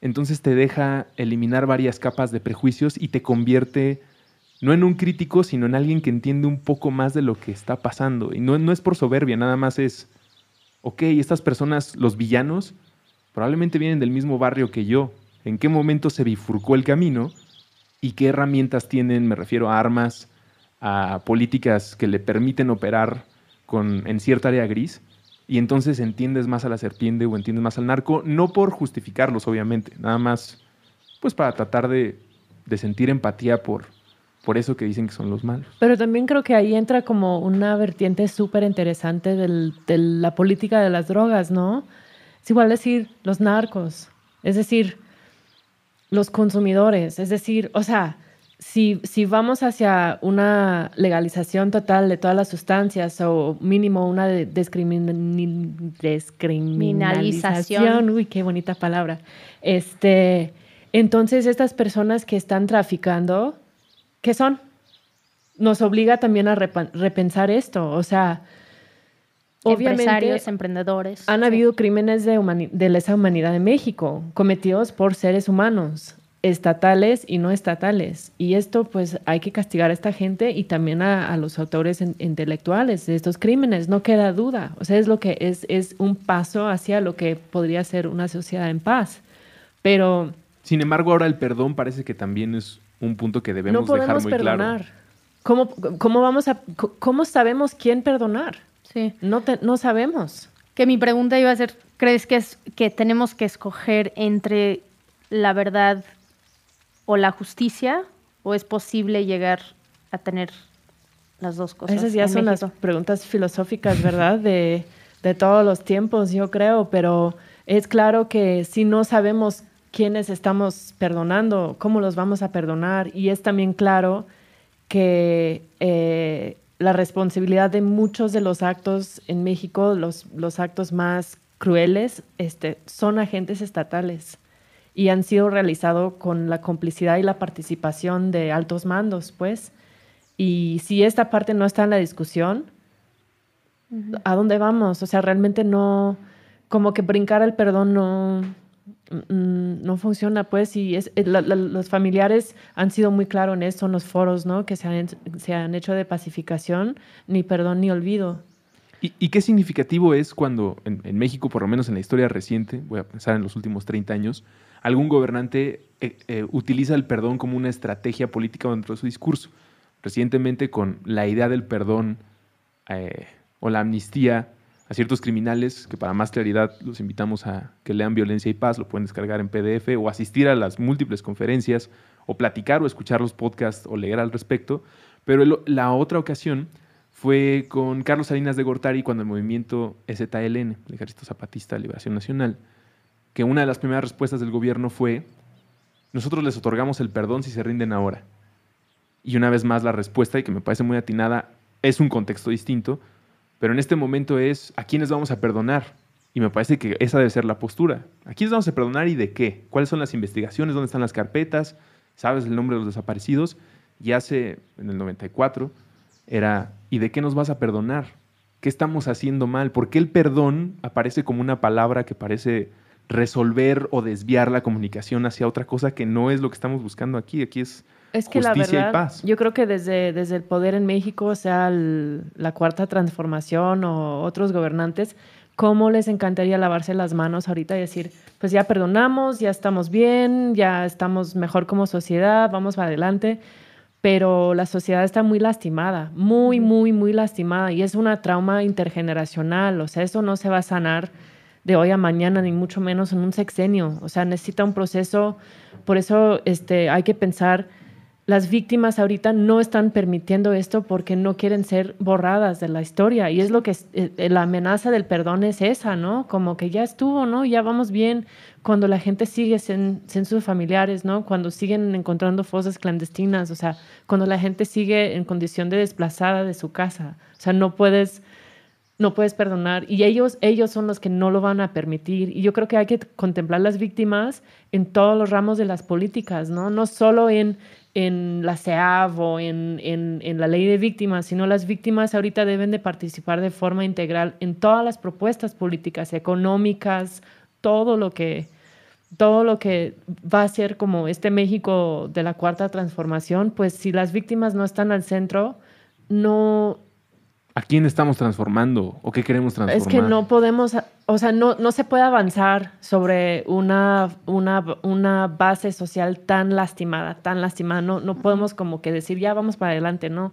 entonces te deja eliminar varias capas de prejuicios y te convierte no en un crítico, sino en alguien que entiende un poco más de lo que está pasando. Y no, no es por soberbia, nada más es, ok, estas personas, los villanos, probablemente vienen del mismo barrio que yo. ¿En qué momento se bifurcó el camino? ¿Y qué herramientas tienen? Me refiero a armas, a políticas que le permiten operar con, en cierta área gris. Y entonces entiendes más a la serpiente o entiendes más al narco, no por justificarlos, obviamente, nada más pues para tratar de, de sentir empatía por, por eso que dicen que son los malos. Pero también creo que ahí entra como una vertiente súper interesante de la política de las drogas, ¿no? Es igual decir los narcos, es decir, los consumidores, es decir, o sea, si, si vamos hacia una legalización total de todas las sustancias o mínimo una de- descrimin- descriminalización, Minalización. uy, qué bonita palabra, este, entonces estas personas que están traficando, ¿qué son? Nos obliga también a repensar esto, o sea, obviamente Empresarios, emprendedores. han Sí. habido crímenes de, de lesa humanidad en México cometidos por seres humanos, estatales y no estatales. Y esto pues hay que castigar a esta gente y también a, a los autores en- intelectuales de estos crímenes, no queda duda. O sea, es lo que es, es un paso hacia lo que podría ser una sociedad en paz. Pero Sin embargo, ahora el perdón parece que también es un punto que debemos no podemos dejar muy perdonar. claro. ¿Cómo, cómo, vamos a, ¿Cómo sabemos quién perdonar? Sí. No, te- no sabemos. Que mi pregunta iba a ser, ¿crees que es que tenemos que escoger entre la verdad o la justicia o es posible llegar a tener las dos cosas? Esas ya son México? las preguntas filosóficas, ¿verdad? De, de todos los tiempos, yo creo, pero es claro que si no sabemos quiénes estamos perdonando, cómo los vamos a perdonar, y es también claro que eh, la responsabilidad de muchos de los actos en México, los, los actos más crueles, este, son agentes estatales y han sido realizados con la complicidad y la participación de altos mandos, pues. Y si esta parte no está en la discusión, ¿a dónde vamos? O sea, realmente no, como que brincar el perdón no, mm, no funciona, pues, y es, los familiares han sido muy claros en esto, en los foros, ¿no? Que se han, se han hecho de pacificación, ni perdón ni olvido. ¿Y, qué significativo es cuando en, México, por lo menos en la historia reciente, voy a pensar en los últimos 30 años, algún gobernante eh, eh, utiliza el perdón como una estrategia política dentro de su discurso? Recientemente con la idea del perdón eh, o la amnistía a ciertos criminales, que para más claridad los invitamos a que lean Violencia y Paz, lo pueden descargar en PDF o asistir a las múltiples conferencias o platicar o escuchar los podcasts o leer al respecto. Pero la otra ocasión fue con Carlos Salinas de Gortari cuando el movimiento EZLN, el Ejército Zapatista de Liberación Nacional, que una de las primeras respuestas del gobierno fue, nosotros les otorgamos el perdón si se rinden ahora. Y una vez más la respuesta, y que me parece muy atinada, es un contexto distinto, pero en este momento es, ¿a quiénes vamos a perdonar? Y me parece que esa debe ser la postura. ¿A quiénes vamos a perdonar y de qué? ¿Cuáles son las investigaciones? ¿Dónde están las carpetas? ¿Sabes el nombre de los desaparecidos? Y hace, en el 94, era, ¿y de qué nos vas a perdonar? ¿Qué estamos haciendo mal? ¿Por qué el perdón aparece como una palabra que parece resolver o desviar la comunicación hacia otra cosa que no es lo que estamos buscando aquí? Aquí es, es que justicia la verdad, y paz. Yo creo que desde, desde el poder en México, sea la cuarta transformación o otros gobernantes, ¿cómo les encantaría lavarse las manos ahorita y decir, pues ya perdonamos, ya estamos bien, ya estamos mejor como sociedad, vamos para adelante? pero la sociedad está muy lastimada, muy, muy, muy lastimada y es una trauma intergeneracional, o sea, eso no se va a sanar de hoy a mañana, ni mucho menos en un sexenio, o sea, necesita un proceso, por eso este, hay que pensar las víctimas ahorita no están permitiendo esto porque no quieren ser borradas de la historia. Y es lo que eh, eh, la amenaza del perdón es esa, ¿no? Como que ya estuvo, ¿no? Ya vamos bien. Cuando la gente sigue sin, sus familiares, ¿no? Cuando siguen encontrando fosas clandestinas, o sea, cuando la gente sigue en condición de desplazada de su casa. O sea, no puedes, no puedes perdonar. Y ellos, ellos son los que no lo van a permitir. Y yo creo que hay que contemplar las víctimas en todos los ramos de las políticas, ¿no? No solo en en la CEAV o en, en, la ley de víctimas, sino las víctimas ahorita deben de participar de forma integral en todas las propuestas políticas, económicas, todo lo que, todo lo que va a ser como este México de la cuarta transformación, pues si las víctimas no están al centro, no, ¿A quién estamos transformando o qué queremos transformar? Es que no podemos, o sea, no, no se puede avanzar sobre una, una, una base social tan lastimada, tan lastimada. No, no podemos como que decir, ya vamos para adelante, no.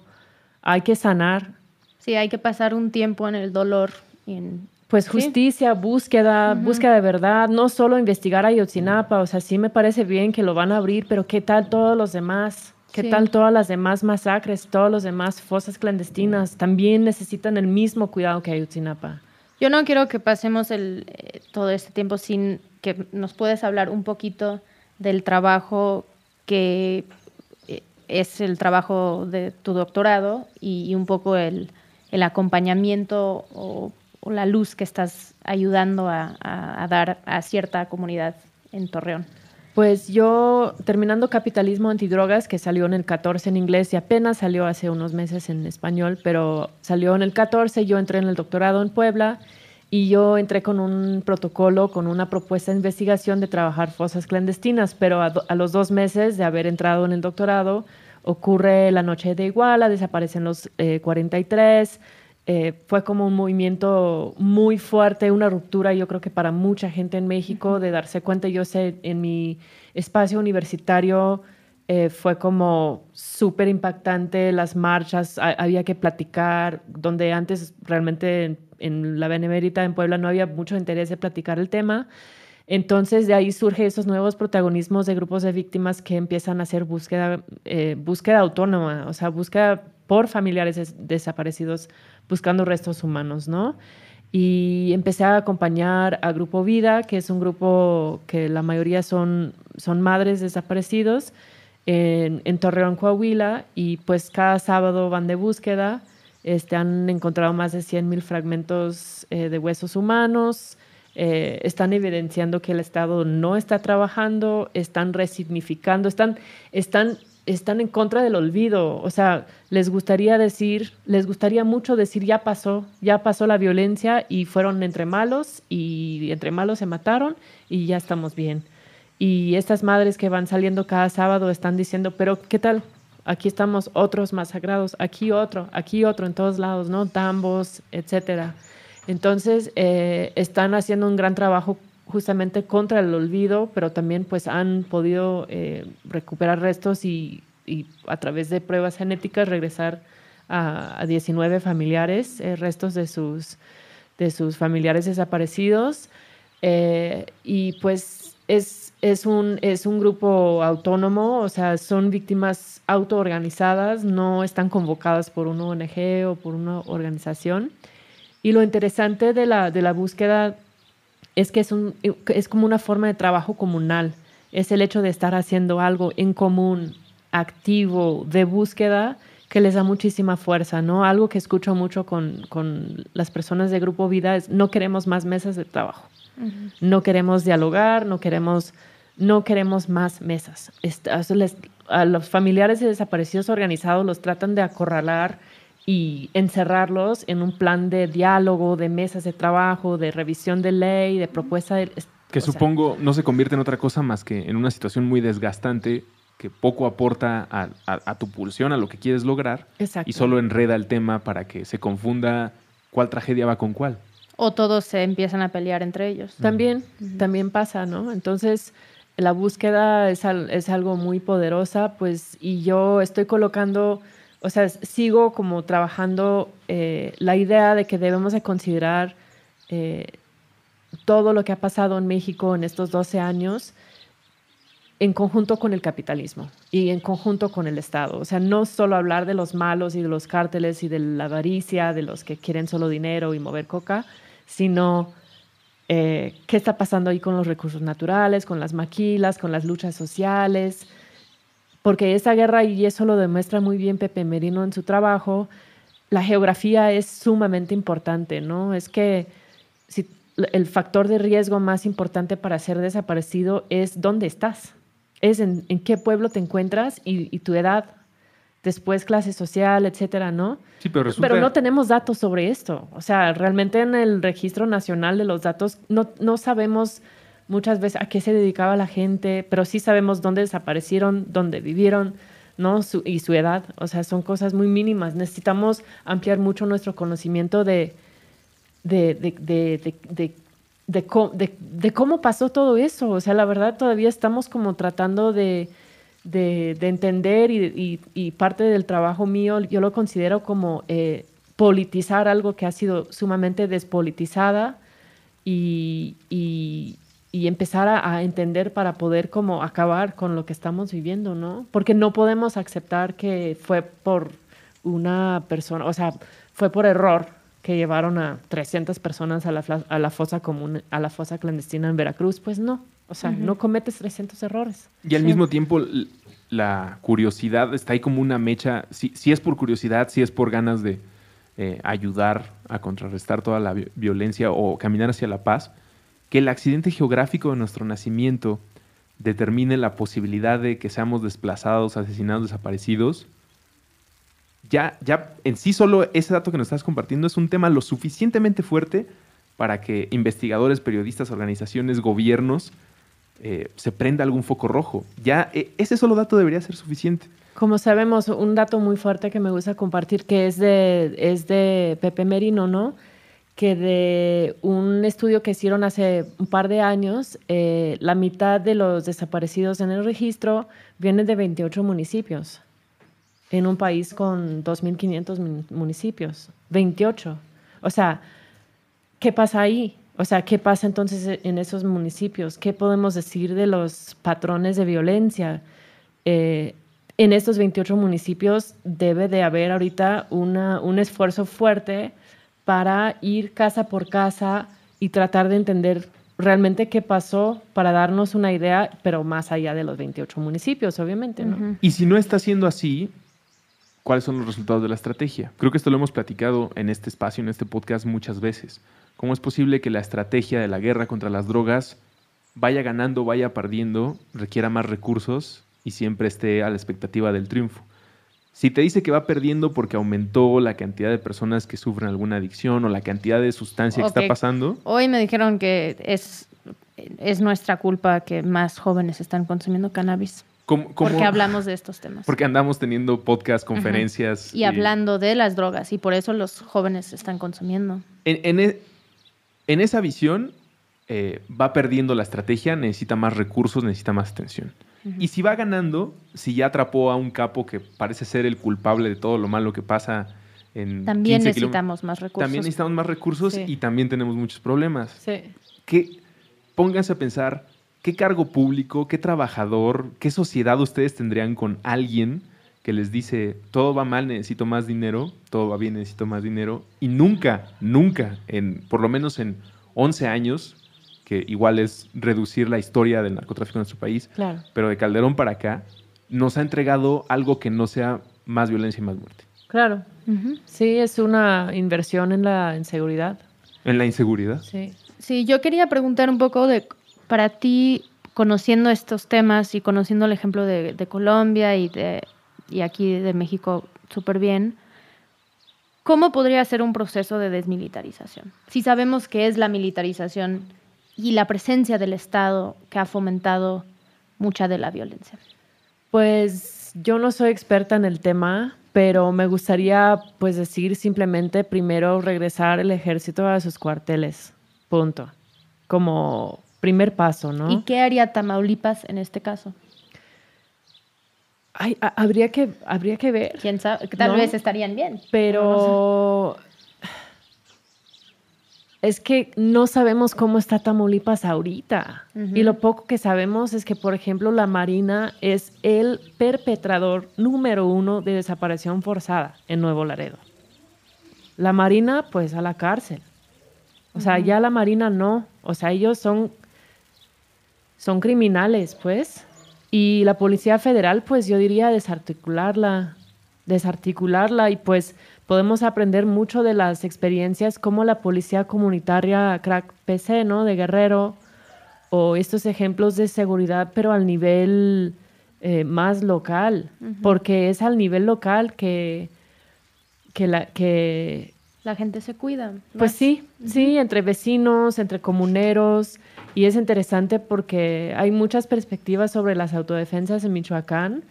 Hay que sanar. Sí, hay que pasar un tiempo en el dolor. en, pues justicia, búsqueda, búsqueda de verdad, no solo investigar a Yotzinapa, o sea, sí me parece bien que lo van a abrir, pero ¿qué tal todos los demás? ¿Qué tal todas las demás masacres, todos los demás fosas clandestinas? También necesitan el mismo cuidado que Ayutzinapa. Yo no quiero que pasemos el, eh, todo este tiempo sin que nos puedes hablar un poquito del trabajo que eh, es el trabajo de tu doctorado y, un poco el, acompañamiento o, la luz que estás ayudando a dar a cierta comunidad en Torreón. Pues yo, terminando Capitalismo Antidrogas, que salió en el 14 en inglés y apenas salió hace unos meses en español, pero salió en el 14, yo entré en el doctorado en Puebla y yo entré con un protocolo, con una propuesta de investigación de trabajar fosas clandestinas, pero a, los dos meses de haber entrado en el doctorado ocurre la noche de Iguala, desaparecen los 43 eh, fue como un movimiento muy fuerte, una ruptura, yo creo que para mucha gente en México, de darse cuenta, yo sé, en mi espacio universitario eh, fue como súper impactante, las marchas, había que platicar, donde antes realmente en, la Benemérita, en Puebla, no había mucho interés de platicar el tema. Entonces de ahí surgen esos nuevos protagonismos de grupos de víctimas que empiezan a hacer búsqueda, eh, búsqueda autónoma, o sea, búsqueda por familiares desaparecidos buscando restos humanos, ¿no? Y empecé a acompañar a Grupo Vida, que es un grupo que la mayoría son, son madres desaparecidos en, en Torreón, Coahuila, y pues cada sábado van de búsqueda. Este, han encontrado más de 100.000 fragmentos eh, de huesos humanos, eh, están evidenciando que el Estado no está trabajando, están resignificando, están, están están en contra del olvido. O sea, les gustaría decir, les gustaría mucho decir, ya pasó, ya pasó la violencia y fueron entre malos y entre malos se mataron y ya estamos bien. Y estas madres que van saliendo cada sábado están diciendo, pero ¿qué tal? Aquí estamos otros masacrados, aquí otro, aquí otro, en todos lados, ¿no? Tambos, etcétera. Entonces, eh, están haciendo un gran trabajo justamente contra el olvido, pero también pues han podido eh, recuperar restos y, a través de pruebas genéticas regresar a, 19 familiares, eh, restos de sus, de sus familiares desaparecidos. y pues es es un, es un grupo autónomo, o sea, son víctimas autoorganizadas, no están convocadas por una ONG o por una organización. Y lo interesante de la, de la búsqueda es que es, un, es como una forma de trabajo comunal. Es el hecho de estar haciendo algo en común, activo, de búsqueda, que les da muchísima fuerza, ¿no? Algo que escucho mucho con, con las personas de Grupo Vida es no queremos más mesas de trabajo. No queremos dialogar, no queremos no queremos más mesas. a los familiares de desaparecidos organizados los tratan de acorralar y encerrarlos en un plan de diálogo, de mesas de trabajo, de revisión de ley, de propuesta de... Que supongo no se convierte en otra cosa más que en una situación muy desgastante que poco aporta a, tu pulsión, a lo que quieres lograr, y solo enreda el tema para que se confunda cuál tragedia va con cuál. O todos se empiezan a pelear entre ellos. También, también pasa, ¿no? Entonces, la búsqueda es, es, algo muy poderosa, pues, y yo estoy colocando, o sea, sigo como trabajando eh, la idea de que debemos de considerar eh, todo lo que ha pasado en México en estos 12 años en conjunto con el capitalismo y en conjunto con el Estado. O sea, no solo hablar de los malos y de los cárteles y de la avaricia, de los que quieren solo dinero y mover coca, sino eh, qué está pasando ahí con los recursos naturales, con las maquilas, con las luchas sociales, porque esa guerra, y eso lo demuestra muy bien Pepe Merino en su trabajo, la geografía es sumamente importante, ¿no? Es que si, el factor de riesgo más importante para ser desaparecido es dónde estás, es en, qué pueblo te encuentras y tu edad, después clase social, etcétera, ¿no? Sí, pero, pero no tenemos datos sobre esto. O sea, realmente en el registro nacional de los datos no, no sabemos muchas veces a qué se dedicaba la gente, pero sí sabemos dónde desaparecieron, dónde vivieron, ¿no? y su edad. O sea, son cosas muy mínimas. Necesitamos ampliar mucho nuestro conocimiento de, de, de, de, cómo pasó todo eso. O sea, la verdad todavía estamos como tratando de, de, entender y, parte del trabajo mío yo lo considero como eh, politizar algo que ha sido sumamente despolitizada y, empezar a, entender para poder como acabar con lo que estamos viviendo, ¿no? Porque no podemos aceptar que fue por una persona, o sea, fue por error que llevaron a 300 personas a la, a la fosa común, a la fosa clandestina en Veracruz, pues no. O sea, no cometes 300 errores. Y al mismo tiempo, la curiosidad está ahí como una mecha. Si, es por curiosidad, si es por ganas de eh, ayudar a contrarrestar toda la violencia o caminar hacia la paz, que el accidente geográfico de nuestro nacimiento determine la posibilidad de que seamos desplazados, asesinados, desaparecidos. Ya, ya en sí solo ese dato que nos estás compartiendo es un tema lo suficientemente fuerte para que investigadores, periodistas, organizaciones, gobiernos eh, se prenda algún foco rojo. Ya eh, ese solo dato debería ser suficiente. Como sabemos, un dato muy fuerte que me gusta compartir, que es de, es de Pepe Merino, ¿no? Que de un estudio que hicieron hace un par de años, eh, la mitad de los desaparecidos en el registro vienen de 28 municipios, en un país con 2.500 municipios. 28. O sea, ¿qué pasa ahí? O sea, ¿qué pasa entonces en esos municipios? ¿Qué podemos decir de los patrones de violencia? Eh, en estos 28 municipios debe de haber ahorita una, un esfuerzo fuerte para ir casa por casa y tratar de entender realmente qué pasó para darnos una idea, pero más allá de los 28 municipios, obviamente. ¿no? Y si no está siendo así, ¿cuáles son los resultados de la estrategia? Creo que esto lo hemos platicado en este espacio, en este podcast muchas veces. ¿Cómo es posible que la estrategia de la guerra contra las drogas vaya ganando, vaya perdiendo, requiera más recursos y siempre esté a la expectativa del triunfo. Si te dice que va perdiendo porque aumentó la cantidad de personas que sufren alguna adicción o la cantidad de sustancia que está pasando, Hoy me dijeron que es, es nuestra culpa que más jóvenes están consumiendo cannabis. ¿cómo, cómo- Porque hablamos de estos temas. Porque andamos teniendo podcast, conferencias. y hablando de las drogas y por eso los jóvenes están consumiendo. En, en e- en esa visión eh, va perdiendo la estrategia, necesita más recursos, necesita más atención. Y si va ganando, si ya atrapó a un capo que parece ser el culpable de todo lo malo que pasa en También 15 kilómetros, necesitamos más recursos. También necesitamos más recursos Sí. y también tenemos muchos problemas. Sí. ¿Qué, pónganse a pensar, ¿qué cargo público, qué trabajador, qué sociedad ustedes tendrían con alguien que les dice, todo va mal, necesito más dinero, todo va bien, necesito más dinero, y nunca, nunca, en, por lo menos en 11 años, que igual es reducir la historia del narcotráfico en nuestro país, Claro. pero de Calderón para acá, nos ha entregado algo que no sea más violencia y más muerte. Claro. Sí, es una inversión en la inseguridad. En la inseguridad. Sí. Sí, yo quería preguntar un poco de, para ti, conociendo estos temas y conociendo el ejemplo de, de Colombia y, de, y aquí de México súper bien, ¿cómo podría ser un proceso de desmilitarización? Si sabemos que es la militarización y la presencia del Estado que ha fomentado mucha de la violencia. Pues yo no soy experta en el tema, pero me gustaría pues decir simplemente primero regresar el ejército a sus cuarteles. Punto. Como primer paso, ¿no? ¿Y qué haría Tamaulipas en este caso? Ay, ha- habría que habría que ver. ¿Quién sabe? Tal No. vez estarían bien. Pero es que no sabemos cómo está Tamaulipas ahorita. Y lo poco que sabemos es que, por ejemplo, la Marina es el perpetrador número uno de desaparición forzada en Nuevo Laredo. La Marina, pues, a la cárcel. O sea, ya la Marina no. O sea, ellos son, son criminales, pues. Y la Policía Federal, pues yo diría desarticularla, desarticularla y pues podemos aprender mucho de las experiencias como la Policía Comunitaria Crack PC, ¿no? De Guerrero, o estos ejemplos de seguridad, pero al nivel eh, más local, porque es al nivel local que, que, la, que La gente se cuida. pues sí, sí, entre vecinos, entre comuneros, y es interesante porque hay muchas perspectivas sobre las autodefensas en Michoacán,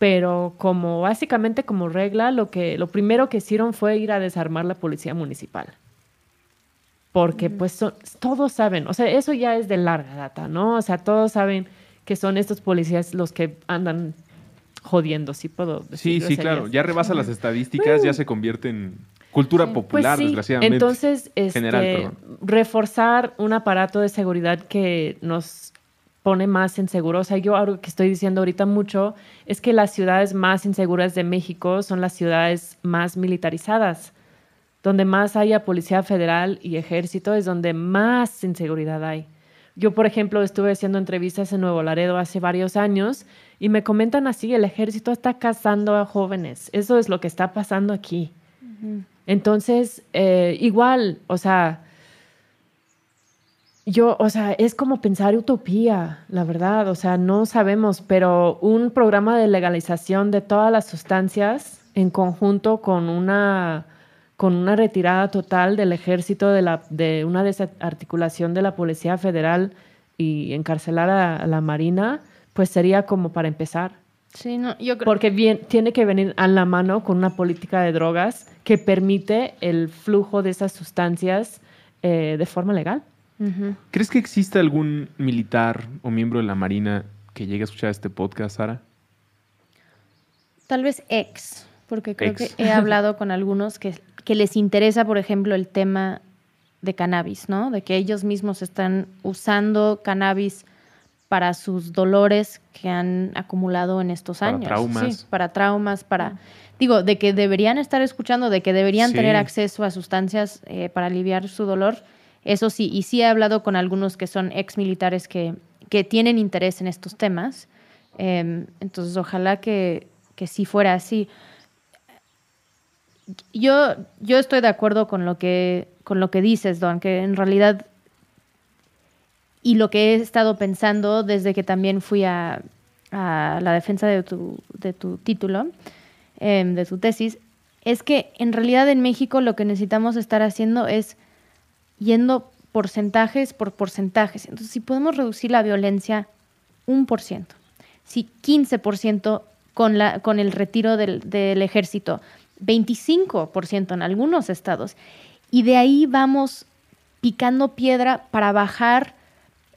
pero como básicamente como regla, lo que lo primero que hicieron fue ir a desarmar la policía municipal. Porque pues son- todos saben, o sea, eso ya es de larga data, ¿no? O sea, todos saben que son estos policías los que andan jodiendo, sí puedo decir Sí, sí, claro. Ya rebasa las estadísticas, ya se convierte en cultura Sí. Pues popular, sí, desgraciadamente. Entonces, este, General, perdón. reforzar un aparato de seguridad que nos pone más inseguros. O sea, yo algo que estoy diciendo ahorita mucho es que las ciudades más inseguras de México son las ciudades más militarizadas. Donde más haya policía federal y ejército es donde más inseguridad hay. Yo, por ejemplo, estuve haciendo entrevistas en Nuevo Laredo hace varios años y me comentan así, el ejército está cazando a jóvenes. Eso es lo que está pasando aquí. Entonces, eh, igual, o sea, yo, o sea, es como pensar utopía, la verdad, o sea, no sabemos, pero un programa de legalización de todas las sustancias en conjunto con una, con una retirada total del ejército, de, la, de una desarticulación de la Policía Federal y encarcelar a, a la Marina, pues sería como para empezar. Sí, no, yo creo Porque bien, tiene que venir a la mano con una política de drogas que permite el flujo de esas sustancias eh, de forma legal. ¿Crees que existe algún militar o miembro de la Marina que llegue a escuchar este podcast, Sara? Tal vez ex, porque creo Ex. que he hablado con algunos que, que les interesa, por ejemplo, el tema de cannabis, ¿no? De que ellos mismos están usando cannabis para sus dolores que han acumulado en estos Para años. traumas. Sí, para traumas, para... Digo, de que deberían estar escuchando, de que deberían Sí. tener acceso a sustancias eh, para aliviar su dolor. Eso sí, y sí he hablado con algunos que son ex militares que, que tienen interés en estos temas. Eh, entonces, ojalá que, que sí fuera así. Yo, yo estoy de acuerdo con lo que, con lo que dices, Don, que en realidad, y lo que he estado pensando desde que también fui a, a la defensa de tu, de tu título, em, de tu tesis, es que en realidad en México lo que necesitamos estar haciendo es yendo porcentajes por porcentajes. Entonces, si podemos reducir la violencia un por ciento, si 15% con, con el retiro del, del ejército, 25% en algunos estados, y de ahí vamos picando piedra para bajar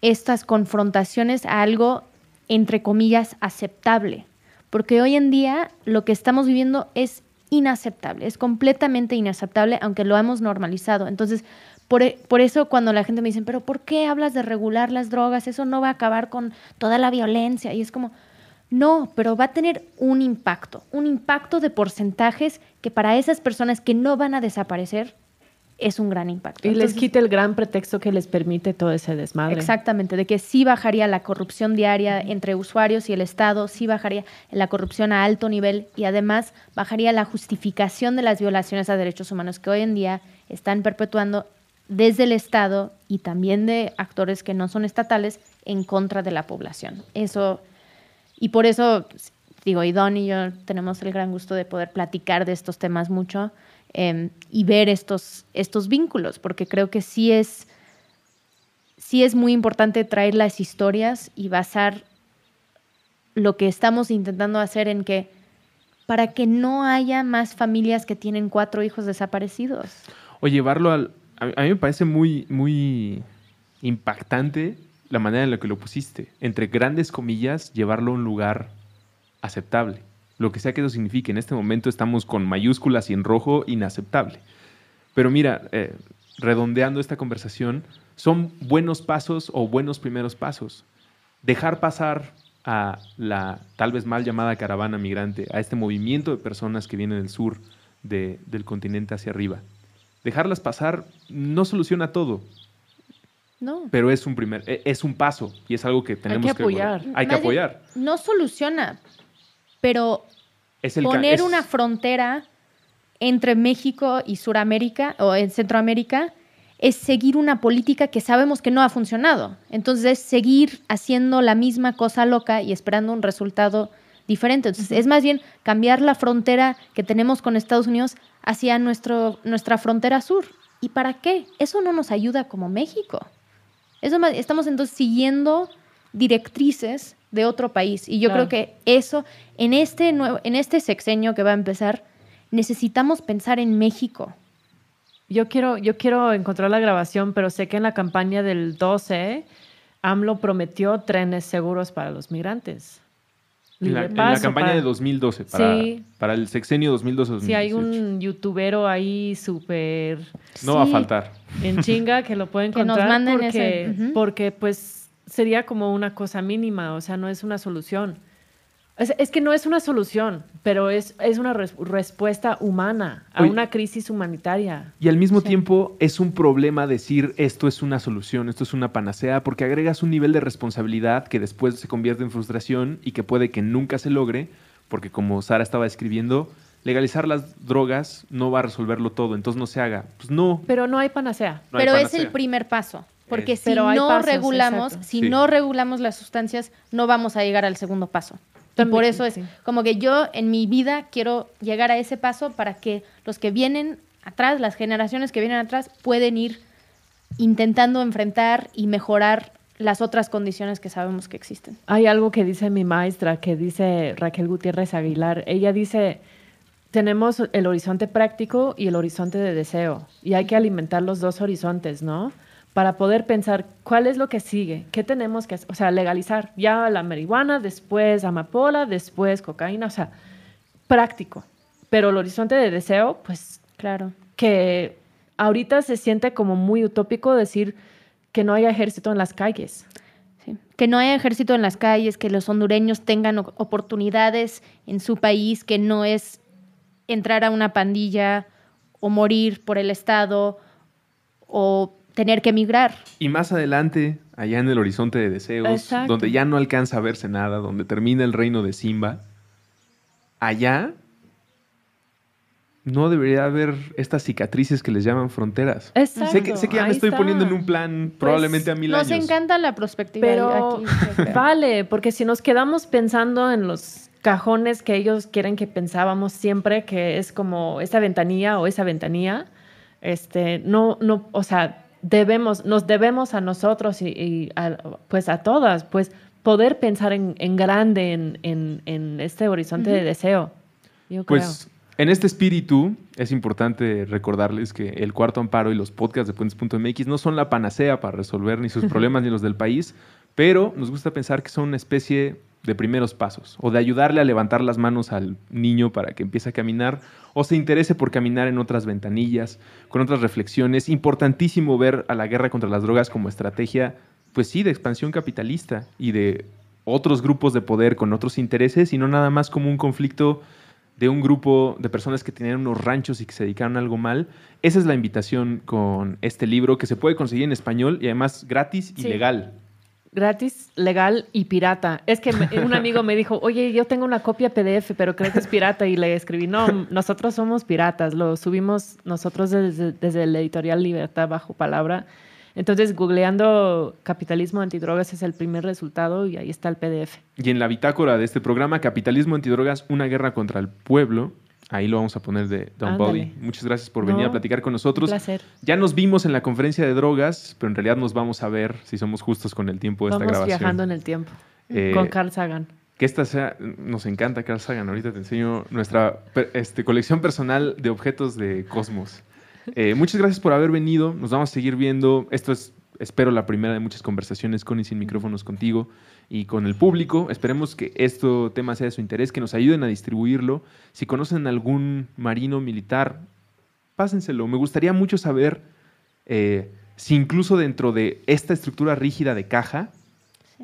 estas confrontaciones a algo, entre comillas, aceptable. Porque hoy en día lo que estamos viviendo es inaceptable, es completamente inaceptable, aunque lo hemos normalizado. Entonces, por, e, por, eso cuando la gente me dice, pero ¿por qué hablas de regular las drogas? Eso no va a acabar con toda la violencia. Y es como, no, pero va a tener un impacto, un impacto de porcentajes que para esas personas que no van a desaparecer, es un gran impacto. Y les quita el gran pretexto que les permite todo ese desmadre. Exactamente, de que sí bajaría la corrupción diaria entre usuarios y el Estado, sí bajaría la corrupción a alto nivel y además bajaría la justificación de las violaciones a derechos humanos que hoy en día están perpetuando desde el Estado y también de actores que no son estatales en contra de la población. Eso, y por eso, digo, y Don y yo tenemos el gran gusto de poder platicar de estos temas mucho Em, y ver estos, estos vínculos, porque creo que sí es, sí es muy importante traer las historias y basar lo que estamos intentando hacer en que para que no haya más familias que tienen cuatro hijos desaparecidos. O llevarlo al... A mí me parece muy, muy impactante la manera en la que lo pusiste. Entre grandes comillas, llevarlo a un lugar aceptable lo que sea que eso signifique. En este momento estamos con mayúsculas y en rojo, inaceptable. Pero mira, eh, redondeando esta conversación, son buenos pasos o buenos primeros pasos. Dejar pasar a la tal vez mal llamada caravana migrante, a este movimiento de personas que vienen del sur del continente hacia arriba. Dejarlas pasar no soluciona todo. No. Pero es un primer, e, es un paso y es algo que tenemos que apoyar. hay que apoyar. No soluciona, pero poner una frontera entre México y Suramérica o en Centroamérica es seguir una política que sabemos que no ha funcionado. Entonces es seguir haciendo la misma cosa loca y esperando un resultado diferente. Entonces es más bien cambiar la frontera que tenemos con Estados Unidos hacia nuestro, nuestra frontera sur. ¿Y para qué? Eso no nos ayuda como México. Eso estamos entonces siguiendo directrices de otro país. Y yo creo que eso, en este, nuevo, en este sexenio que va a empezar, necesitamos pensar en México. Yo quiero, yo quiero encontrar la grabación, pero sé que en la campaña del 12, AMLO prometió trenes seguros para los migrantes. En la, campaña de 2012, para, para el sexenio 2012-2018. Sí, hay un youtubero ahí súper... No va a faltar. En chinga que lo pueden encontrar. *laughs* Que nos manden porque, porque pues sería como una cosa mínima, o sea, no es una solución. Es, que no es una solución, pero es, es una respuesta humana a una crisis humanitaria. Y al mismo tiempo es un problema decir esto es una solución, esto es una panacea, porque agregas un nivel de responsabilidad que después se convierte en frustración y que puede que nunca se logre, porque como Sara estaba escribiendo, legalizar las drogas no va a resolverlo todo, entonces no se haga. Pues no. Pero no hay panacea. pero es el primer paso. Porque si no regulamos, si no regulamos las sustancias, no vamos a llegar al segundo paso. Por eso es como que yo en mi vida quiero llegar a ese paso para que los que vienen atrás, las generaciones que vienen atrás, pueden ir intentando enfrentar y mejorar las otras condiciones que sabemos que existen. Hay algo que dice mi maestra, que dice Raquel Gutiérrez Aguilar. Ella dice, tenemos el horizonte práctico y el horizonte de deseo, y hay que alimentar los dos horizontes, ¿no? Para poder pensar cuál es lo que sigue, qué tenemos que hacer, o sea, legalizar ya la marihuana, después amapola, después cocaína, o sea, práctico. Pero el horizonte de deseo, pues claro, que ahorita se siente como muy utópico decir que no haya ejército en las calles. Que no haya ejército en las calles, que los hondureños tengan oportunidades en su país, que no es entrar a una pandilla o morir por el Estado o tener que emigrar. Y más adelante, allá en el horizonte de deseos, donde ya no alcanza a verse nada, donde termina el reino de Simba, allá no debería haber estas cicatrices que les llaman fronteras. Exacto. Sé que, sé que ya me estoy está. poniendo en un plan probablemente a mil Nos años. encanta la perspectiva Pero aquí. *laughs* vale, porque si nos quedamos pensando en los cajones que ellos quieren que pensábamos siempre, que es como esa ventanilla o esa ventanilla, este, no, no, o sea, debemos, nos debemos a nosotros y, y a- pues a todas, pues poder pensar en, en grande en, en- en este horizonte de deseo. Yo creo. Pues en este espíritu es importante recordarles que el cuarto amparo y los podcasts de puentes.mx no son la panacea para resolver ni sus *laughs* problemas ni los del país, pero nos gusta pensar que son una especie de primeros pasos o de ayudarle a levantar las manos al niño para que empiece a caminar o se interese por caminar en otras ventanillas, con otras reflexiones. Importantísimo ver a la guerra contra las drogas como estrategia, pues sí, de expansión capitalista y de otros grupos de poder con otros intereses y no nada más como un conflicto de un grupo de personas que tenían unos ranchos y que se dedicaron a algo mal. Esa es la invitación con este libro que se puede conseguir en español y además gratis y Sí. legal. Gratis, legal y pirata. Es que un amigo me dijo, oye, yo tengo una copia PDF, pero creo que es pirata. Y le escribí, no, nosotros somos piratas. Lo subimos nosotros desde, desde la editorial Libertad Bajo Palabra. Entonces, googleando capitalismo antidrogas es el primer resultado y ahí está el PDF. Y en la bitácora de este programa, Capitalismo Antidrogas, una guerra contra el pueblo, ahí lo vamos a poner de Don Ándale. Body. Muchas gracias por venir No, a platicar con Un nosotros. placer. Ya nos vimos en la conferencia de drogas, pero en realidad nos vamos a ver si somos justos con el tiempo de esta grabación. viajando en el tiempo Eh, con Carl Sagan. Que esta sea, nos encanta Carl Sagan. Ahorita te enseño nuestra este, colección personal de objetos de Cosmos. Eh, muchas gracias por haber venido. Nos vamos a seguir viendo. Esto es, espero, la primera de muchas conversaciones con y sin micrófonos contigo y con el público. Esperemos que este tema sea de su interés, que nos ayuden a distribuirlo. Si conocen algún marino militar, pásenselo. Me gustaría mucho saber eh, si incluso dentro de esta estructura rígida de caja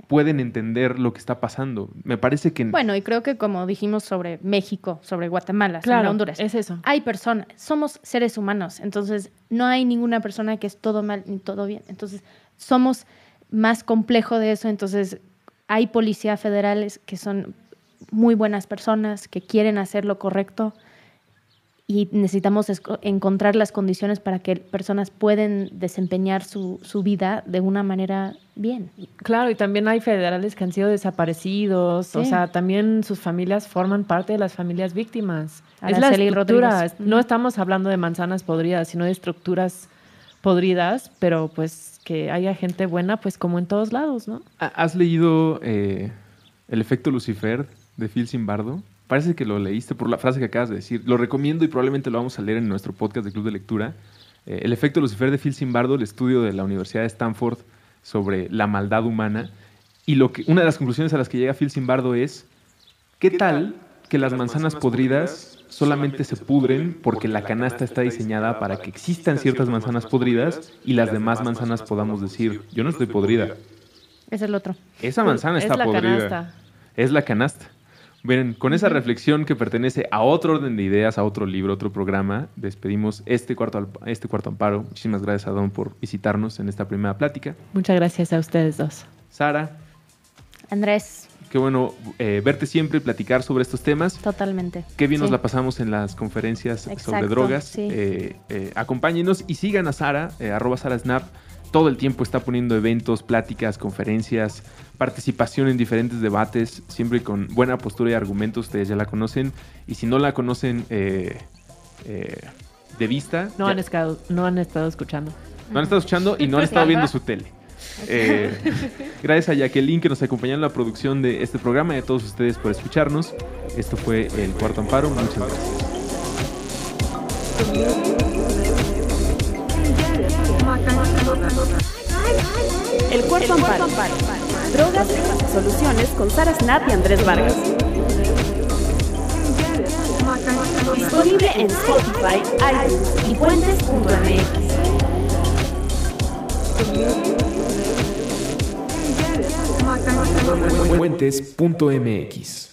pueden entender lo que está pasando. Me parece que... Bueno, y creo que como dijimos sobre México, sobre Guatemala, sobre Claro, Honduras, es eso. hay personas, somos seres humanos, entonces no hay ninguna persona que es todo mal ni todo bien. Entonces, somos más complejo de eso, entonces hay policías federales que son muy buenas personas, que quieren hacer lo correcto y necesitamos encontrar las condiciones para que personas puedan desempeñar su, su vida de una manera bien. Claro, y también hay federales que han sido desaparecidos, o sea, también sus familias forman parte de las familias víctimas. es la estructura, Rodríguez. no estamos hablando de manzanas podridas, sino de estructuras podridas, pero pues que haya gente buena, pues como en todos lados, ¿no? ¿Ha- ¿Has leído eh, El efecto Lucifer de Phil Zimbardo? Parece que lo leíste por la frase que acabas de decir. Lo recomiendo y probablemente lo vamos a leer en nuestro podcast de Club de Lectura. Eh, el efecto Lucifer de Phil Zimbardo, el estudio de la Universidad de Stanford sobre la maldad humana. Y lo que, una de las conclusiones a las que llega Phil Zimbardo es, ¿qué tal que las manzanas podridas solamente se pudren porque la canasta está diseñada para que existan ciertas manzanas podridas y las demás manzanas podamos decir, yo no estoy podrida, Es el otro. esa manzana Es está la podrida. canasta. Es la canasta. Miren, con esa reflexión que pertenece a otro orden de ideas, a otro libro, otro programa, despedimos este cuarto, al- este cuarto amparo. Muchísimas gracias a Don por visitarnos en esta primera plática. Muchas gracias a ustedes dos. Sara, Andrés, qué bueno eh, verte siempre y platicar sobre estos temas. totalmente. Qué bien nos la pasamos en las conferencias sobre drogas. sí. Eh, eh, acompáñenos y sigan a Sara, eh, arroba Sara Snap. Todo el tiempo está poniendo eventos, pláticas, conferencias, participación en diferentes debates, siempre con buena postura y argumentos. Ustedes ya la conocen. Y si no la conocen eh, eh, de vista, No ya- han, estado, no han estado escuchando. no han estado escuchando y no han estado viendo su tele. Eh, *laughs* gracias a Jacqueline que nos acompañó en la producción de este programa y a todos ustedes por escucharnos. Esto fue El Cuarto Amparo. Muchas gracias. El cuarto amparo. Drogas, soluciones con Sara Snap y Andrés Vargas. Disponible en Spotify, iTunes y puentes.mx. Fuentes.mx